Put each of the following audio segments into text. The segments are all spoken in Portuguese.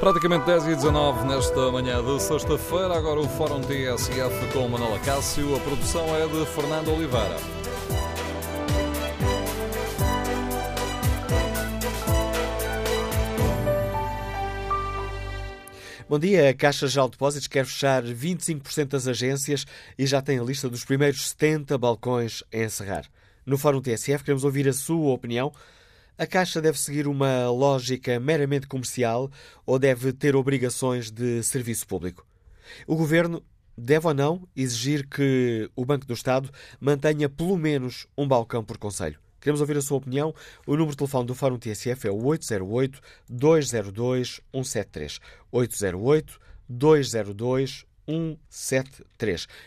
Praticamente 10 e 19 nesta manhã de sexta-feira. Agora o Fórum TSF com Manuela Cássio. A produção é de Fernando Oliveira. Bom dia. A Caixa Geral de Depósitos quer fechar 25% das agências e já tem a lista dos primeiros 70 balcões a encerrar. No Fórum TSF queremos ouvir a sua opinião. A Caixa deve seguir uma lógica meramente comercial ou deve ter obrigações de serviço público? O Governo deve ou não exigir que o Banco do Estado mantenha pelo menos um balcão por conselho? Queremos ouvir a sua opinião. O número de telefone do Fórum TSF é o 808-202-173. 808-202-173. 173.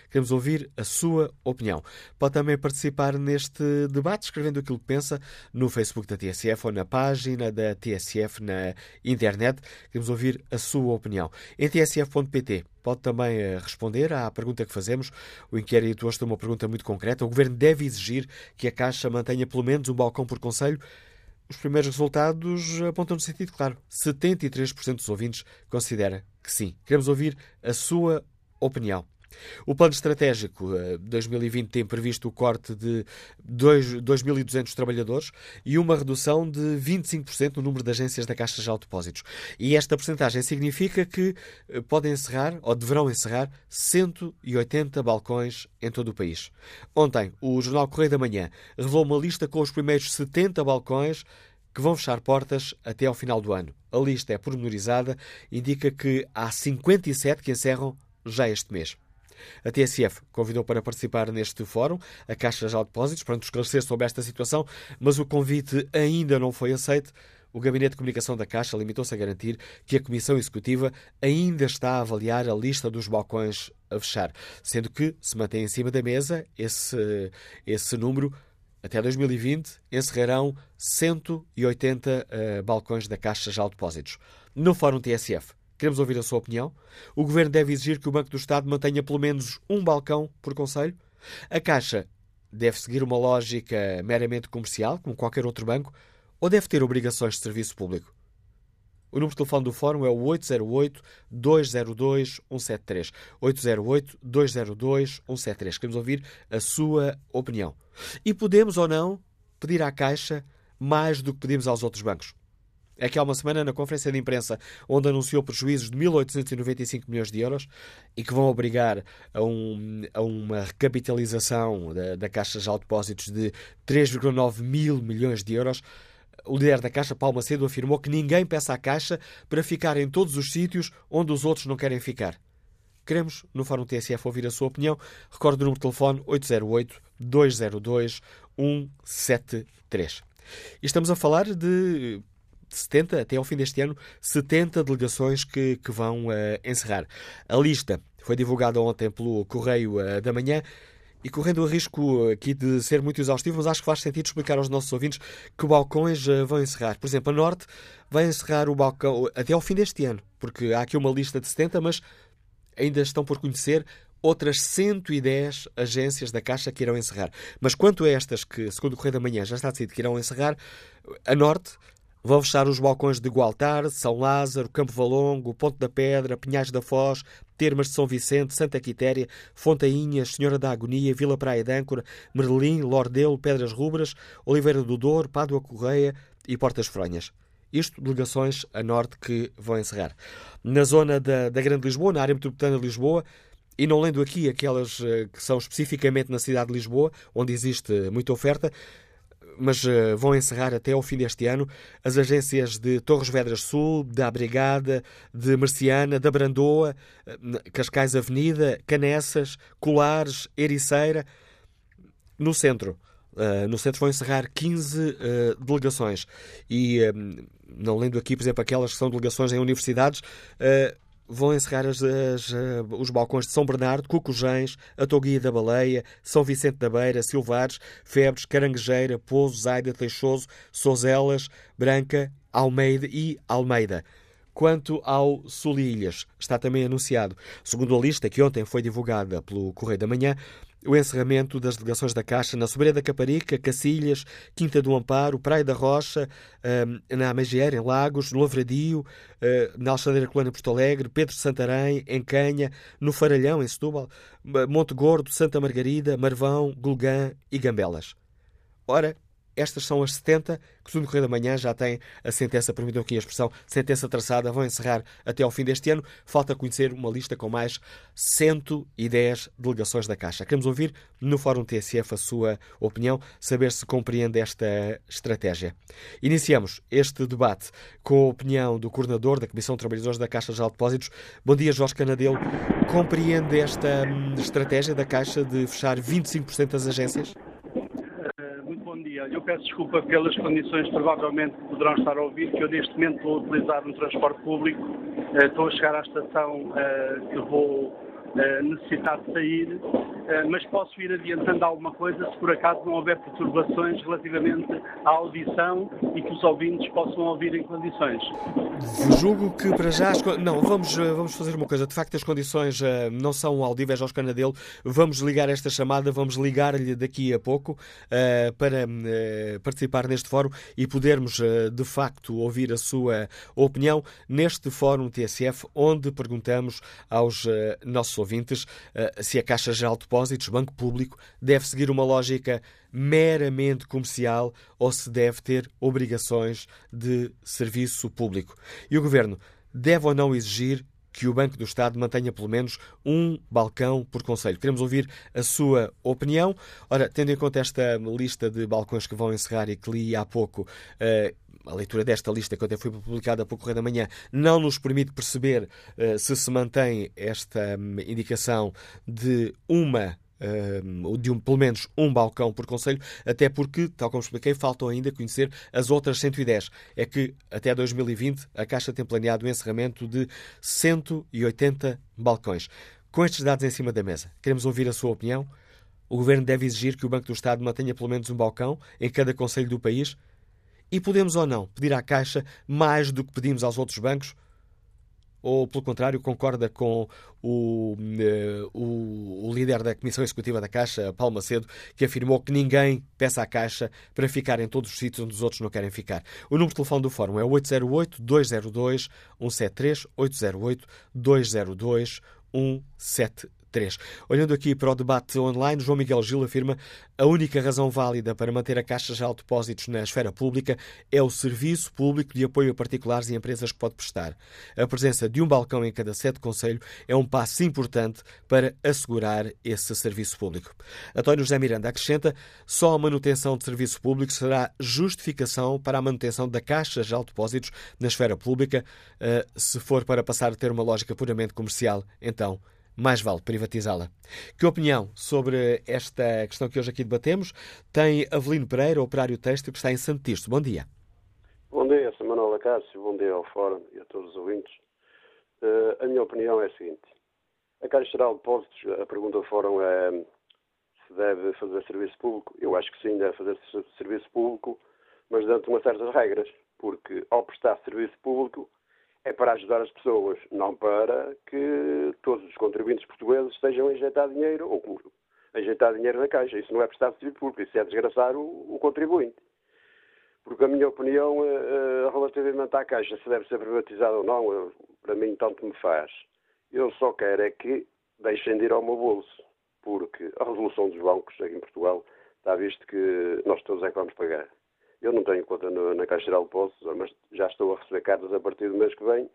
Queremos ouvir a sua opinião. Pode também participar neste debate escrevendo aquilo que pensa no Facebook da TSF ou na página da TSF na internet. Queremos ouvir a sua opinião. Em tsf.pt pode também eh, responder à pergunta que fazemos. O inquérito hoje tem uma pergunta muito concreta. O Governo deve exigir que a Caixa mantenha pelo menos um balcão por Conselho? Os primeiros resultados apontam no sentido claro. 73% dos ouvintes considera que sim. Queremos ouvir a sua opinião. O plano estratégico 2020 eh, tem previsto o corte de 2.200 trabalhadores e uma redução de 25% no número de agências da Caixa de Depósitos. E esta porcentagem significa que eh, podem encerrar, ou deverão encerrar, 180 balcões em todo o país. Ontem, o Jornal Correio da Manhã revelou uma lista com os primeiros 70 balcões que vão fechar portas até ao final do ano. A lista é pormenorizada, indica que há 57 que encerram já este mês. A TSF convidou para participar neste fórum a Caixa de Depósitos para nos esclarecer sobre esta situação, mas o convite ainda não foi aceito. O Gabinete de Comunicação da Caixa limitou-se a garantir que a Comissão Executiva ainda está a avaliar a lista dos balcões a fechar, sendo que se mantém em cima da mesa esse, esse número até 2020 encerrarão 180 uh, eh, balcões da Caixa de Depósitos. No Fórum TSF, queremos ouvir a sua opinião. O Governo deve exigir que o Banco do Estado mantenha pelo menos um balcão por Conselho? A Caixa deve seguir uma lógica meramente comercial, como qualquer outro banco, ou deve ter obrigações de serviço público? O número de telefone do Fórum é o 808-202-173. 808-202-173. Queremos ouvir a sua opinião. E podemos ou não pedir à Caixa mais do que pedimos aos outros bancos? É que há uma semana, na conferência de imprensa, onde anunciou prejuízos de 1.895 milhões de euros e que vão obrigar a, um, a uma recapitalização da, da Caixa de Depósitos de 3,9 mil milhões de euros, o líder da Caixa, Paulo Macedo, afirmou que ninguém peça à Caixa para ficar em todos os sítios onde os outros não querem ficar. Queremos, no Fórum TSF, ouvir a sua opinião. Recorde o número de telefone 808-202-173. E estamos a falar de 70, até ao fim deste ano, 70 delegações que, que vão uh, encerrar. A lista foi divulgada ontem pelo Correio uh, da Manhã e correndo o risco aqui de ser muito exaustivo, mas acho que faz sentido explicar aos nossos ouvintes que balcões eh, vão encerrar. Por exemplo, a Norte vai encerrar o balcão até ao fim deste ano, porque há aqui uma lista de 70, mas ainda estão por conhecer outras 110 agências da Caixa que irão encerrar. Mas quanto a estas que, segundo o Correio da Manhã, já está decidido que irão encerrar, a Norte Vão fechar os balcões de Gualtar, São Lázaro, Campo Valongo, Ponte da Pedra, Pinhais da Foz, Termas de São Vicente, Santa Quitéria, Fontainhas, Senhora da Agonia, Vila Praia de Âncora, Merlim, Lordelo, Pedras Rubras, Oliveira do Douro, Pádua Correia e Portas Fronhas. Isto, delegações a norte que vão encerrar. Na zona da, da Grande Lisboa, na área metropolitana de Lisboa, e não lendo aqui aquelas eh, que são especificamente na cidade de Lisboa, onde existe muita oferta, mas uh, vão encerrar até ao fim deste ano as agências de Torres Vedras Sul, da Brigada, de Marciana, da Brandoa, uh, Cascais Avenida, Canessas, Colares, Ericeira. No centro, uh, no centro vão encerrar 15 delegações. E, não lendo aqui, por exemplo, aquelas que são delegações em universidades, vão encerrar as, as, eh, os balcões de São Bernardo, Cucujães, Atoguia da Baleia, São Vicente da Beira, Silvares, Febres, Caranguejeira, Pouso, Zaida, Teixoso, Sozelas, Branca, Almeida e Almeida. Quanto ao Sulilhas, está também anunciado, segundo a lista que ontem foi divulgada pelo Correio da Manhã, o encerramento das delegações da Caixa na Sobreira da Caparica, Cacilhas, Quinta do Amparo, Praia da Rocha, na Amegiera, em Lagos, no Lavradio, na Alxadeira Colana Porto Alegre, Pedro Santarém, em Canha, no Faralhão, em Setúbal, Monte Gordo, Santa Margarida, Marvão, Gulgã e Gambelas. Ora, estas são as 70 que, no decorrer da manhã, já têm a sentença, permitam aqui a expressão, sentença traçada, vão encerrar até ao fim deste ano. Falta conhecer uma lista com mais 110 delegações da Caixa. Queremos ouvir no Fórum TSF a sua opinião, saber se compreende esta estratégia. Iniciamos este debate com a opinião do coordenador da Comissão de Trabalhadores da Caixa de Depósitos. Bom dia, Jorge Canadelo. Compreende esta hum, estratégia da Caixa de fechar 25% das agências? Dia. Eu peço desculpa pelas condições provavelmente que poderão estar a ouvir, que eu neste momento vou utilizar um transporte público. Eh, estou a chegar à estação eh, que vou eh, necessitar de sair, mas posso ir adiantando alguma coisa se por acaso não houver perturbações relativamente à audição e que os ouvintes possam ouvir em condições. Julgo que para já. Não, vamos, vamos fazer uma coisa. De facto, as condições não são audíveis aos Canadelo. Vamos ligar esta chamada, vamos ligar-lhe daqui a pouco para participar neste fórum e podermos, de facto, ouvir a sua opinião neste fórum TSF, onde perguntamos aos nossos ouvintes se a Caixa Geral de Depósitos, Banco Público, deve seguir uma lógica meramente comercial ou se deve ter obrigações de serviço público. E o Governo deve ou não exigir que o Banco do Estado mantenha pelo menos um balcão por Conselho. Queremos ouvir a sua opinião. Ora, tendo em conta esta lista de balcões que vão encerrar e que li há pouco, uh, a leitura desta lista, que até foi publicada pouco Correio da Manhã, não nos permite perceber uh, se se mantém esta um, indicação de uma Uh, de um, pelo menos um balcão por conselho, até porque, tal como expliquei, faltam ainda conhecer as outras 110. É que até 2020 a Caixa tem planeado o encerramento de 180 balcões. Com estes dados em cima da mesa, queremos ouvir a sua opinião. O Governo deve exigir que o Banco do Estado mantenha pelo menos um balcão em cada conselho do país? E podemos ou não pedir à Caixa mais do que pedimos aos outros bancos? Ou, pelo contrário, concorda com o, uh, o, o, líder da Comissão Executiva da Caixa, Paulo Macedo, que afirmou que ninguém peça à Caixa para ficar em todos os sítios onde os outros não querem ficar. O número de telefone do Fórum é 808-202-173, 808-202-173. 3. Olhando aqui para o debate online, João Miguel Gil afirma a única razão válida para manter a Caixa de Depósitos na esfera pública é o serviço público de apoio a particulares e empresas que pode prestar. A presença de um balcão em cada sede de conselho é um passo importante para assegurar esse serviço público. António José Miranda acrescenta só a manutenção de serviço público será justificação para a manutenção da Caixa de Depósitos na esfera pública. Eh, se for para passar a ter uma lógica puramente comercial, então mais vale privatizá-la. Que opinião sobre esta questão que hoje aqui debatemos tem Avelino Pereira, operário têxtil, que está em Santo Tirso. Bom dia. Bom dia, Sr. Manuel Acácio, bom dia ao Fórum e a todos os ouvintes. Uh, a minha opinião é a seguinte. A Caixa Geral de Depósitos, a pergunta do Fórum é se deve fazer serviço público. Eu acho que sim, deve fazer serviço público, mas dentro de umas certas regras, porque ao prestar serviço público é para ajudar as pessoas, não para que todos os contribuintes portugueses estejam a injetar dinheiro ou a injetar dinheiro na caixa. Isso não é prestar serviço público, isso é desgraçar o, o contribuinte. Porque a minha opinião uh, relativamente à caixa, se deve ser privatizada ou não, eu, para mim tanto me faz. Eu só quero é que deixem de ir ao meu bolso, porque a resolução dos bancos aqui em Portugal está visto que nós todos é que vamos pagar. Eu não tenho conta no, na Caixa Geral de Depósitos, mas já estou a receber cartas a partir do mês que vem.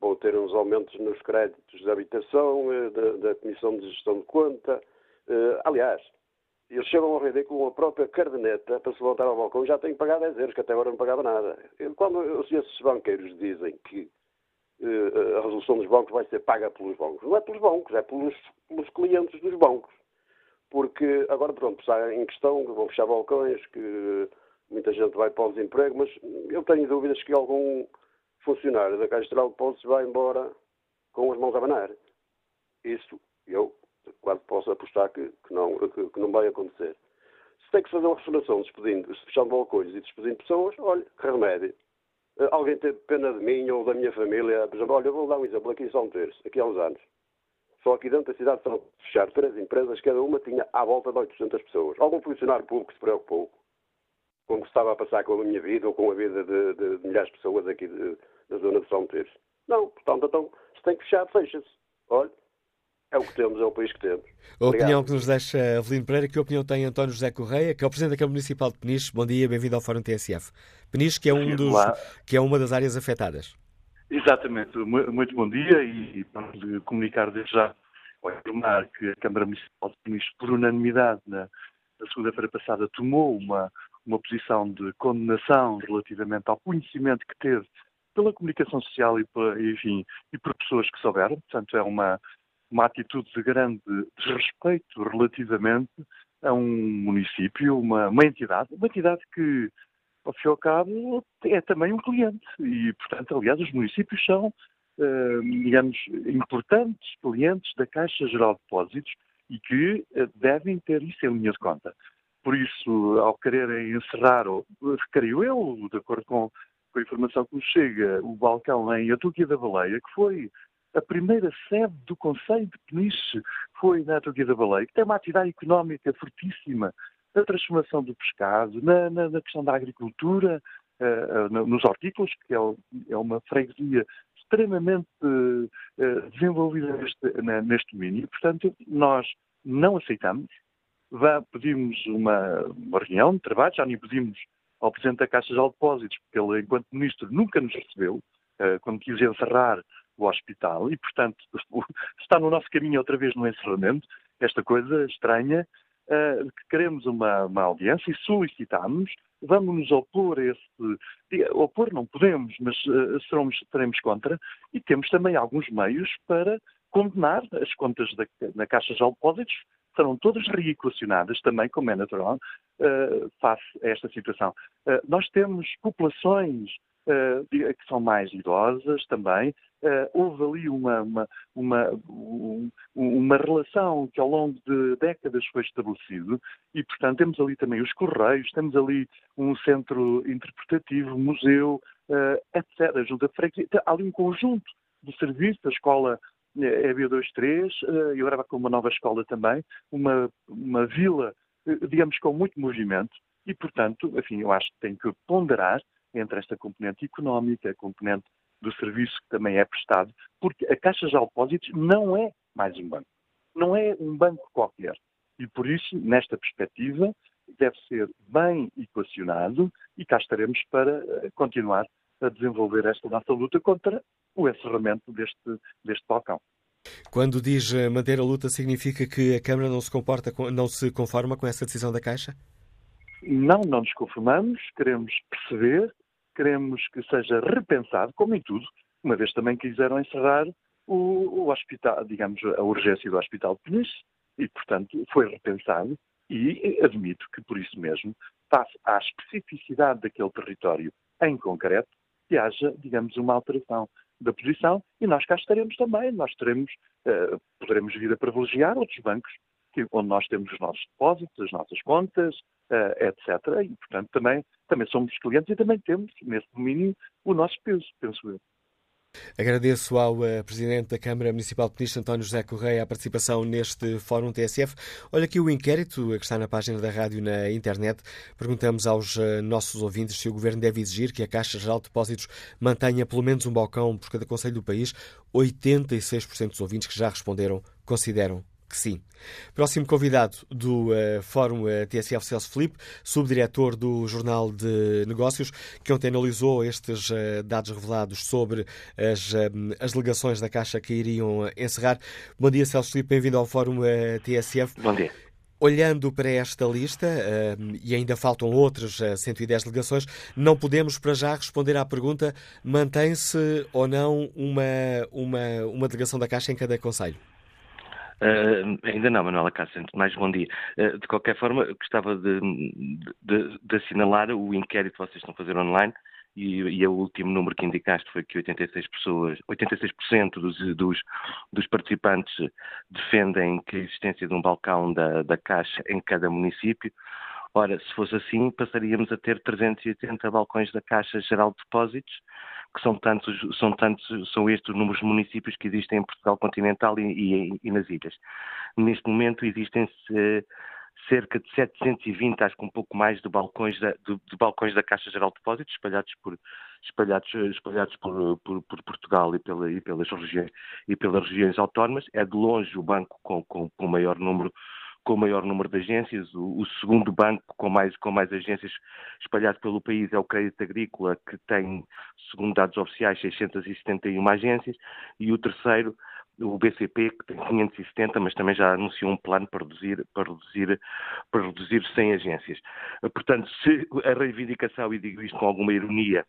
Vou ter uns aumentos nos créditos de habitação, eh, da, da Comissão de Gestão de Conta. Uh, aliás, eles chegam ao ridículo, a própria cardeneta, para se voltar ao balcão, já tenho que pagar 10 euros, que até agora não pagava nada. Quando esses banqueiros dizem que uh, a resolução dos bancos vai ser paga pelos bancos, não é pelos bancos, é pelos, pelos clientes dos bancos. Porque agora, pronto, está em questão que vão fechar balcões, que muita gente vai para o desemprego, mas eu tenho dúvidas que algum funcionário da Caixa Geral de Depósitos vai embora com as mãos a banar. Isso eu quase posso apostar que, que não, que, que, não vai acontecer. Se tem que fazer uma restauração despedindo, fechando balcões e despedindo pessoas, olha, que remédio. Eh, alguém teve pena de mim ou da minha família, por exemplo, olha, eu vou dar um exemplo aqui em São Terço, aqui há uns anos. Só aqui dentro da cidade estão fechar três empresas, cada uma tinha à volta de 800 pessoas. Algum funcionário público se preocupou com o que estava a passar com a minha vida ou com a vida de, de, de milhares de pessoas aqui de, da zona de São Teres? Não, portanto, então, se tem que fechar, fecha-se. Olha, é o que temos, é o país que temos. A opinião que nos deixa Avelino Pereira, que opinião tem António José Correia, que é o Presidente da Câmara Municipal de Peniche. Bom dia, bem-vindo ao Fórum TSF. Peniche, que é, um dos, que é uma das áreas afetadas. Exatamente, muito bom dia e para comunicar desde já ou informar que a Câmara Municipal de Peniche, por unanimidade, na, na segunda-feira passada, tomou uma, uma posição de condenação relativamente ao conhecimento que teve pela comunicação social e, enfim, e por pessoas que souberam. Portanto, é uma, uma atitude de grande desrespeito relativamente a um município, uma, uma entidade, uma entidade que ao fim e ao cabo, é também um cliente. E, portanto, aliás, os municípios são, eh, digamos, importantes clientes da Caixa Geral de Depósitos e que eh, devem ter isso em linha de conta. Por isso, ao quererem encerrar, creio eu, de acordo com, com a informação que nos chega, o balcão em Atuquia da Baleia, que foi a primeira sede do Conselho de Peniche, foi na Atuquia da Baleia, que tem uma atividade económica fortíssima, na transformação do pescado, na, na, na questão da agricultura, uh, uh, nos hortícolas, que é, é, uma freguesia extremamente uh, desenvolvida neste, neste domínio. Portanto, nós não aceitamos. Pedimos uma, uma reunião de trabalho, já nem pedimos ao Presidente da Caixa de Depósitos, porque ele, enquanto Ministro, nunca nos recebeu, quando quis encerrar o hospital, e, portanto, está no nosso caminho outra vez no encerramento, esta coisa estranha, uh, que queremos uma, uma audiência e solicitamos, vamos nos opor a esse. Opor não podemos, mas uh, seremos, seremos contra, e temos também alguns meios para condenar as contas da, Caixa de Depósitos, serão todas reequacionadas também, como é natural, uh, face a esta situação. Uh, nós temos populações uh, que são mais idosas também. Houve ali uma, uma, uma, uma, relação que ao longo de décadas foi estabelecido e, portanto, temos ali também os correios, temos ali um centro interpretativo, museu, etc. Ajuda freguesia. Há ali um conjunto de serviços, a escola EB23, e agora vai com uma nova escola também, uma, uma vila, digamos, com muito movimento, e, portanto, enfim, eu acho que tem que ponderar entre esta componente económica, a componente do serviço que também é prestado, porque a Caixa de Depósitos não é mais um banco. Não é um banco qualquer. E por isso, nesta perspectiva, deve ser bem equacionado e cá estaremos para eh, continuar a desenvolver esta nossa luta contra o encerramento deste, deste balcão. Quando diz eh, manter a luta, significa que a Câmara não se comporta, não se conforma com essa decisão da Caixa? Não, não nos conformamos, queremos perceber queremos que seja repensado, como em tudo, uma vez também quiseram encerrar o, o hospital, digamos, a urgência do Hospital de Peniche, e, portanto, foi repensado e admito que, por isso mesmo, face à especificidade daquele território em concreto, que haja, digamos, uma alteração da posição e nós cá estaremos também, nós teremos, uh, poderemos vir a privilegiar outros bancos que, onde nós temos os nossos depósitos, as nossas contas, uh, etc. E, portanto, também, também somos clientes e também temos, nesse domínio, o nosso peso, penso eu. Agradeço ao uh, Presidente da Câmara Municipal de Peniche, António José Correia, a participação neste Fórum TSF. Olha aqui o inquérito que está na página da rádio na internet. Perguntamos aos uh, nossos ouvintes se o Governo deve exigir que a Caixa Geral de Depósitos mantenha pelo menos um balcão por cada conselho do país. 86% dos ouvintes que já responderam consideram que sim. Próximo convidado do uh, Fórum uh, eh, TSF Celso Felipe, subdiretor do Jornal de Negócios, que ontem analisou estes uh, dados revelados sobre as, as delegações da Caixa que iriam encerrar. Bom dia, Celso Felipe, bem-vindo ao Fórum TSF. Bom dia. Olhando para esta lista, e ainda faltam outras uh, 110 delegações, não podemos para já responder à pergunta: mantém-se ou não uma, uma, uma delegação da Caixa em cada Conselho? Uh, ainda não, Manuela Cássio, mais bom dia. Uh, de qualquer forma, gostava de, de, de, assinalar o inquérito que vocês estão a fazer online e, e, o último número que indicaste foi que 86 pessoas, 86% dos, dos, dos, participantes defendem que a existência de um balcão da, da Caixa em cada município, Ora, se fosse assim, passaríamos a ter 380 balcões da Caixa Geral de Depósitos, que são tantos, são tantos, são estes os números de municípios que existem em Portugal continental e, e, e nas ilhas. Neste momento existem cerca de 720, acho que um pouco mais, de balcões da, de, de balcões da Caixa Geral de Depósitos espalhados por espalhados, espalhados por, por, por Portugal e, pela, e, pelas regiões e pelas regiões autónomas. É de longe o banco com, com, com maior número com o maior número de agências. O, o, segundo banco com mais, com mais agências espalhado pelo país é o Crédito Agrícola, que tem, segundo dados oficiais, 671 agências. E o terceiro o BCP, que tem 570, mas também já anunciou um plano para reduzir, para reduzir, para reduzir 100 agências. Portanto, se a reivindicação, e digo isto com alguma ironia,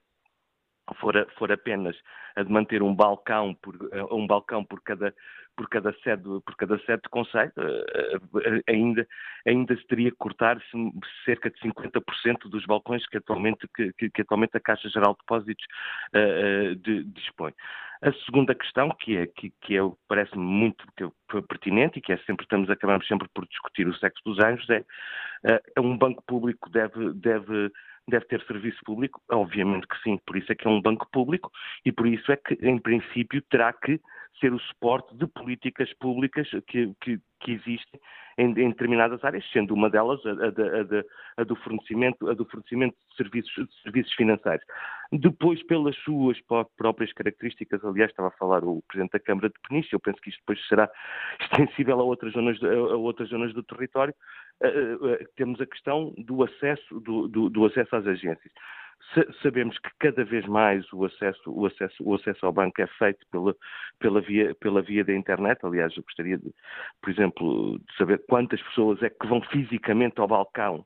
for, for apenas a de manter um balcão por, um balcão por cada por cada sede por cada sede de conselho eh, eh, ainda ainda se teria que cortar cerca de 50% dos balcões que atualmente que, que, atualmente a Caixa Geral de Depósitos uh, de, dispõe a segunda questão, que é que, que é, parece-me muito pertinente e que é sempre estamos acabamos sempre por discutir o sexo dos anjos, é, é um banco público deve deve deve ter serviço público? Obviamente que sim, por isso é que é um banco público e por isso é que, em princípio, terá que ser o suporte de políticas públicas que, que, que existem em, em, determinadas áreas, sendo uma delas a, a, a, a, do fornecimento, do fornecimento de serviços, de serviços financeiros. Depois, pelas suas próprias características, aliás, estava a falar o Presidente da Câmara de Peniche, eu penso que isto depois será extensível a outras zonas, a outras zonas do território, uh, uh, temos a questão do acesso, do, do, do acesso às agências sabemos que cada vez mais o acesso, o acesso, o acesso ao banco é feito pela, pela, via, pela via da internet. Aliás, eu gostaria, de, por exemplo, de saber quantas pessoas é que vão fisicamente ao balcão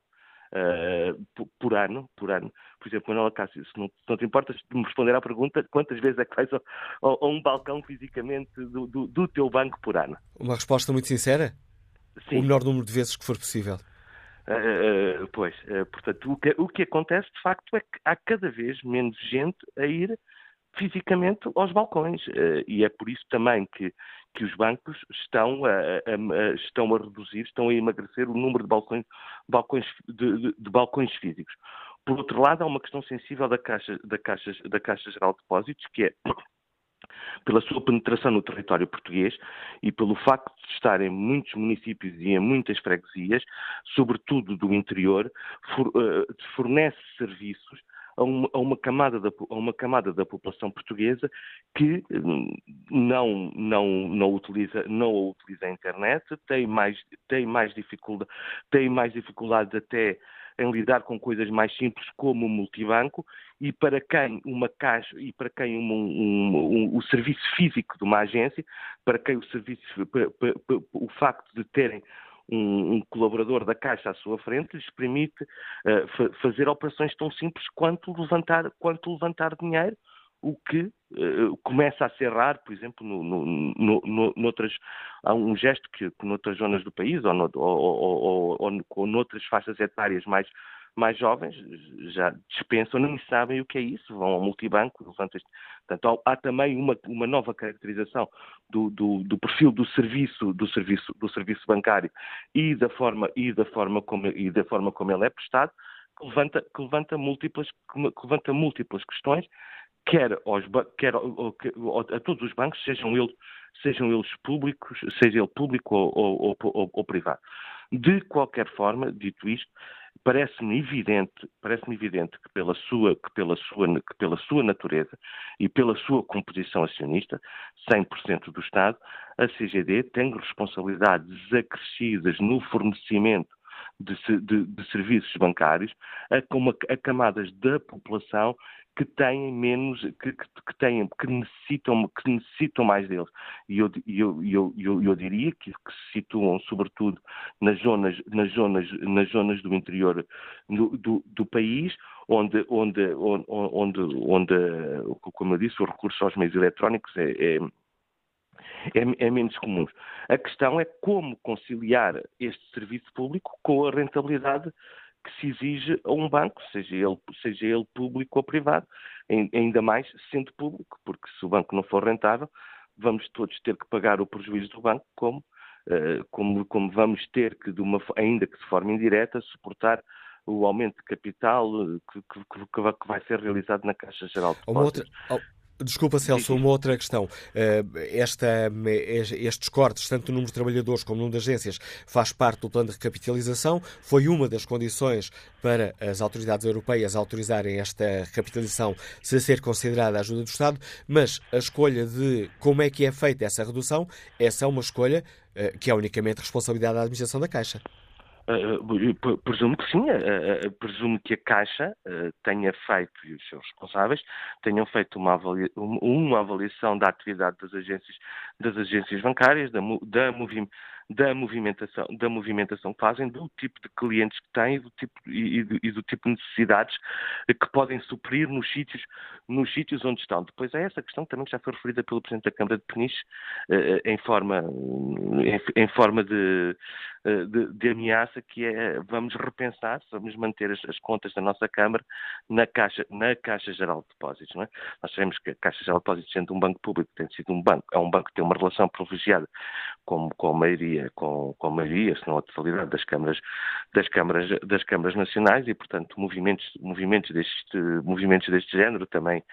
uh, por, por, ano, por ano. Por exemplo, Manuela Cássio, se não, se não te importas de me responder à pergunta, quantas vezes é que vais ao, a um balcão fisicamente do, do, do teu banco por ano? Uma resposta muito sincera? Sim. O menor número de vezes que for possível. Uh, pois, uh, portanto, o que, o que acontece de facto é que há cada vez menos gente a ir fisicamente aos balcões e é por isso também que, que os bancos estão a, a, a, estão a reduzir, estão a emagrecer o número de balcões, balcões de, de, de, balcões físicos. Por outro lado, há uma questão sensível da Caixa, da Caixa, da Caixa Geral de Depósitos, que é pela sua penetração no território português e pelo facto de estar em muitos municípios e em muitas freguesias, sobretudo do interior, eh, fornece serviços a uma, a uma, camada, da, uma camada da população portuguesa que hum, não, não, não, utiliza, não utiliza a internet, tem mais, tem mais, dificuldade, tem mais até em lidar com coisas mais simples como o multibanco e para quem uma caixa e para quem um, um, um, o serviço físico de uma agência, para quem o serviço, o facto de terem um, colaborador da Caixa à sua frente lhes permite uh, fa fazer operações tão simples quanto levantar, quanto levantar dinheiro o que uh, começa a ser raro, por exemplo, no, no, no, no, noutras, há um gesto que, que noutras zonas do país ou, no, ou, ou, ou, ou noutras faixas etárias mais, mais jovens já dispensam, nem sabem o que é isso, vão ao multibanco, Portanto, há também uma, uma nova caracterização do, do, do, perfil do serviço, do serviço, do serviço bancário e da forma, e da forma, como, e da forma como ele é prestado, que levanta, que levanta, múltiplas, que levanta múltiplas questões quer, aos, quer a todos os bancos, sejam eles, sejam eles públicos, seja ele público ou, ou, ou, ou privado. De qualquer forma, dito isto, parece-me evidente, parece-me evidente que pela sua, que pela sua, que pela sua natureza e pela sua composição acionista, 100% do Estado, a CGD tem responsabilidades acrescidas no fornecimento de, de, de, serviços bancários a, a, camadas da população que têm menos, que, que, que, têm, que necessitam, que necessitam mais deles. E eu, eu, eu, eu, eu diria que, que, se situam sobretudo nas zonas, nas zonas, nas zonas do interior do, do, do país, onde, onde, onde, onde, onde, como eu disse, o recurso aos meios eletrónicos é, é é, é, menos comum. A questão é como conciliar este serviço público com a rentabilidade que se exige a um banco, seja ele, seja ele público ou privado, ainda mais sendo público, porque se o banco não for rentável, vamos todos ter que pagar o prejuízo do banco, como, uh, como, como vamos ter que, uma, ainda que de forma indireta, suportar o aumento de capital que, que, que, vai ser realizado na Caixa Geral de Depósitos. Desculpa, Celso, uma outra questão. Eh, esta, estes cortes, tanto no número de trabalhadores como no número de agências, faz parte do plano de recapitalização. Foi uma das condições para as autoridades europeias autorizarem esta recapitalização se ser considerada a ajuda do Estado, mas a escolha de como é que é feita essa redução, essa é uma escolha eh, que é unicamente responsabilidade da administração da Caixa. Uh, presumo que sim, uh, presumo que a Caixa tenha feito, e os seus responsáveis, tenham feito uma, avalia, uma avaliação da atividade das agências, das agências bancárias, da, da, da, movimentação, da movimentação que fazem, do tipo de clientes que têm do tipo, e, e, e do tipo de necessidades que podem suprir nos sítios, nos sítios onde estão. Depois é essa questão também que já foi referida pelo Presidente da Câmara de Peniche em forma, em, em forma de, de, de, ameaça, que é vamos repensar, vamos manter as, as, contas da nossa Câmara na Caixa, na Caixa Geral de Depósitos. Não é? Nós sabemos que a Caixa Geral de Depósitos, sendo um banco público, tem sido um banco, é um banco que tem uma relação privilegiada com, com a maioria, com, com a maioria, se não a totalidade das câmaras, das câmaras, das câmaras nacionais e, portanto, movimentos, movimentos deste, movimentos deste género também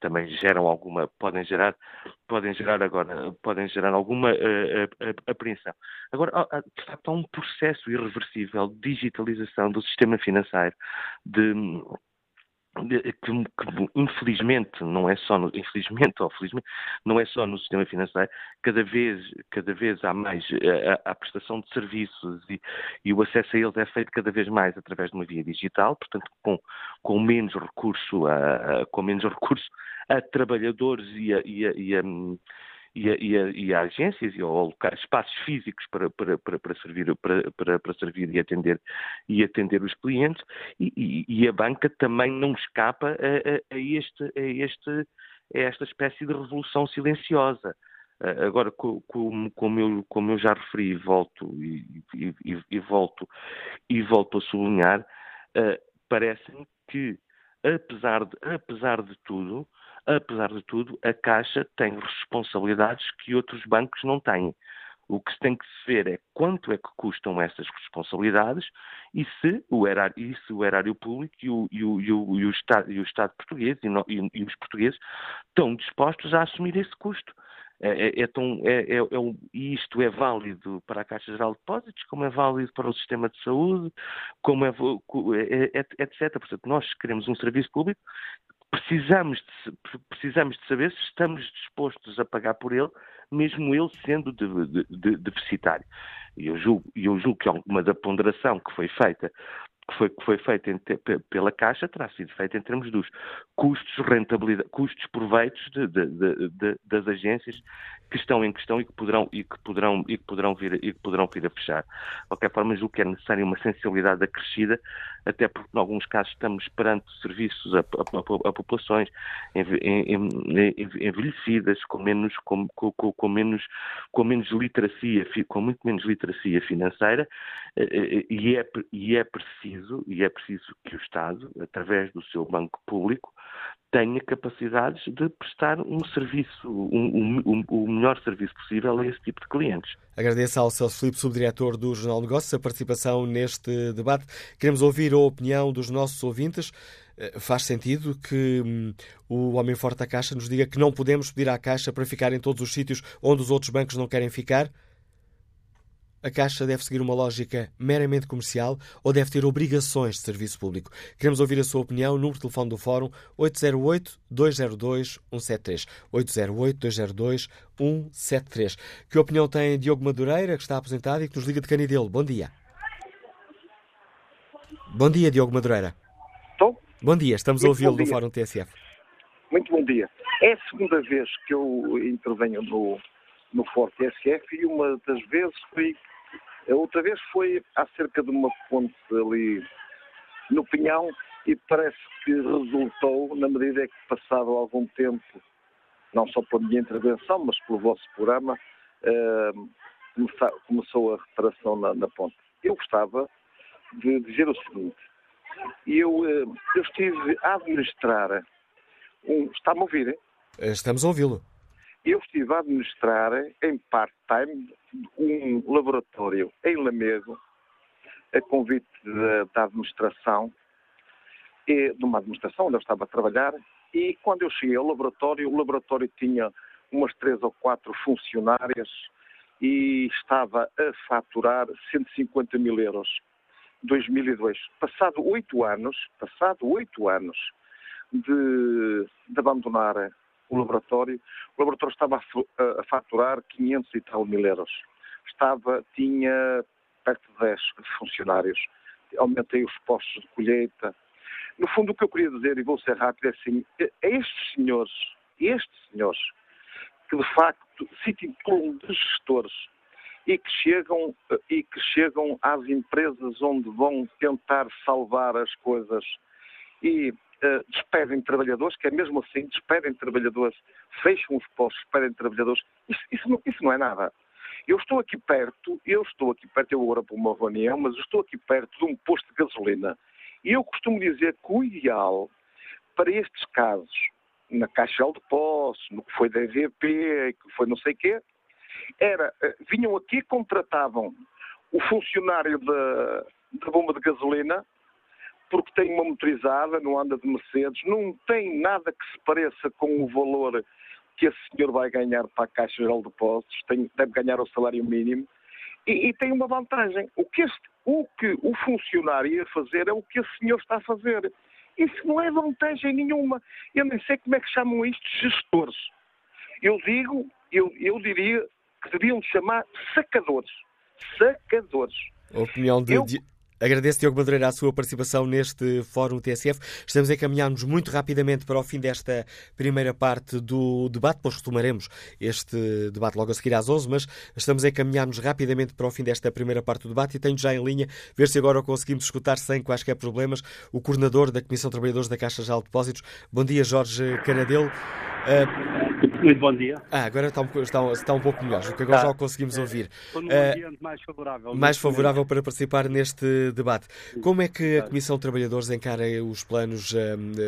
também geram alguma, podem gerar, podem gerar agora, podem gerar alguma uh, apreensão. Agora, de facto, há um processo irreversível de digitalização do sistema financeiro, de que, que, infelizmente não é só no, infelizmente ou felizmente não é só no sistema financeiro cada vez cada vez há mais a, a prestação de serviços e, e, o acesso a eles é feito cada vez mais através de uma via digital portanto com com menos recurso a, a com menos recurso a trabalhadores e a, e a, e a e a, e a, e a agências e locais, espaços físicos para, para, para, para servir, para, servir e atender, e atender os clientes e, e, a banca também não escapa a, a, a, este, a, este, a esta espécie de revolução silenciosa. Agora, como, como, eu, como eu já referi, volto e, e, e volto e volto a sublinhar, uh, parece-me que apesar de, apesar de tudo, apesar de tudo, a Caixa tem responsabilidades que outros bancos não têm. O que se tem que ver é quanto é que custam essas responsabilidades e se o erário, e se o erário público e o, e o, e o, e o, Estado, e o Estado português e, os portugueses estão dispostos a assumir esse custo. É, é, é, tão, é, é, é isto é válido para a Caixa Geral de Depósitos, como é válido para o sistema de saúde, como é etc. Portanto, nós queremos um serviço público precisamos de, precisamos de saber se estamos dispostos a pagar por ele, mesmo ele sendo de, de, de, deficitário. E eu julgo, eu julgo que alguma da ponderação que foi feita que foi, que foi feita pela Caixa terá sido feita em termos dos custos, rentabilidade, custos, proveitos de, de, de, das agências que estão em questão e que poderão, e que poderão, e que poderão, vir, e que poderão vir a fechar. De qualquer forma, julgo que é necessária uma sensibilidade acrescida, até porque, em alguns casos, estamos perante serviços a, a, a populações envelhecidas, com menos, com, com, com, menos, com menos literacia, com muito menos literacia financeira, eh, eh, e é, e é preciso, e é preciso que o Estado, através do seu banco público, tenha capacidades de prestar um serviço, um, um, um, o melhor serviço possível a esse tipo de clientes. Agradeço ao Celso Filipe, subdiretor do Jornal de Negócios, a participação neste debate. Queremos ouvir a opinião dos nossos ouvintes. Eh, faz sentido que hum, o Homem Forte da Caixa nos diga que não podemos pedir à Caixa para ficar em todos os sítios onde os outros bancos não querem ficar? A Caixa deve seguir uma lógica meramente comercial ou deve ter obrigações de serviço público? Queremos ouvir a sua opinião. Número de telefone do Fórum 808-202-173. 808-202-173. Que opinião tem Diogo Madureira, que está aposentado e que nos liga de Canidelo? Bom dia. Bom dia, Diogo Madureira. Estou? Bom dia, estamos Muito a ouvi-lo no Fórum TSF. Muito bom dia. É a segunda vez que eu intervenho no, no Fórum TSF e uma das vezes foi a outra vez foi acerca de uma ponte ali no Pinhão e parece que resultou, na medida que passado algum tempo, não só pela minha intervenção, mas pelo vosso programa, uh, começou a reparação na, na, ponte. Eu gostava de dizer o seguinte, eu, uh, eu estive a administrar um... Está-me a ouvir? Hein? Estamos a ouvi-lo. Eu estive a administrar em part-time um laboratório em Lamego a convite da administração, e, de uma administração onde eu estava a trabalhar, e quando eu cheguei ao laboratório, o laboratório tinha umas três ou quatro funcionárias e estava a faturar 150 mil euros. 2002. Passado oito anos, passado oito anos de, de, abandonar o laboratório, o laboratório estava a, a, faturar 500 e tal mil euros. Estava, tinha perto de 10 funcionários. Aumentei os postos de colheita. No fundo, o que eu queria dizer, e vou ser rápido, é assim, a estes senhores, estes senhores, que de facto se titulam de gestores e que chegam e que chegam às empresas onde vão tentar salvar as coisas e uh, despedem trabalhadores, que é mesmo assim, despedem trabalhadores, fecham os postos, despedem trabalhadores, isso, isso, não, isso não é nada. Eu estou aqui perto, eu estou aqui perto, eu agora para uma reunião, mas estou aqui perto de um posto de gasolina. E eu costumo dizer que o ideal para estes casos, na Caixa de Poços, no que foi da EVP, que foi não sei o quê, era, eh, vinham aqui, contratavam o funcionário da, bomba de gasolina, porque tem uma motorizada, não anda de Mercedes, não tem nada que se pareça com o valor que esse senhor vai ganhar para a Caixa Geral de Depósitos, tem, deve ganhar o salário mínimo, e, e, tem uma vantagem. O que, este, o que o funcionário ia fazer é o que esse senhor está a fazer. Isso não é vantagem nenhuma. Eu nem sei como é que chamam isto gestores. Eu digo, eu, eu diria que deviam chamar sacadores. Sacadores. A opinião de, eu... Agradeço, Diogo Madureira, a sua participação neste Fórum TSF. Estamos a encaminhar-nos muito rapidamente para o fim desta primeira parte do debate, pois retomaremos este debate logo a seguir às 11, mas estamos a encaminhar-nos rapidamente para o fim desta primeira parte do debate e tenho já em linha, ver se agora conseguimos escutar sem quaisquer problemas, o coordenador da Comissão de Trabalhadores da Caixa de Depósitos. Bom dia, Jorge Canadelo. Uh, Muito bom dia. Ah, agora está um, está, está um pouco melhor, porque agora tá. já o conseguimos ouvir. Estou num uh, ambiente mais favorável. Mais favorável para participar neste debate. Como é que a Comissão de Trabalhadores encara os planos uh,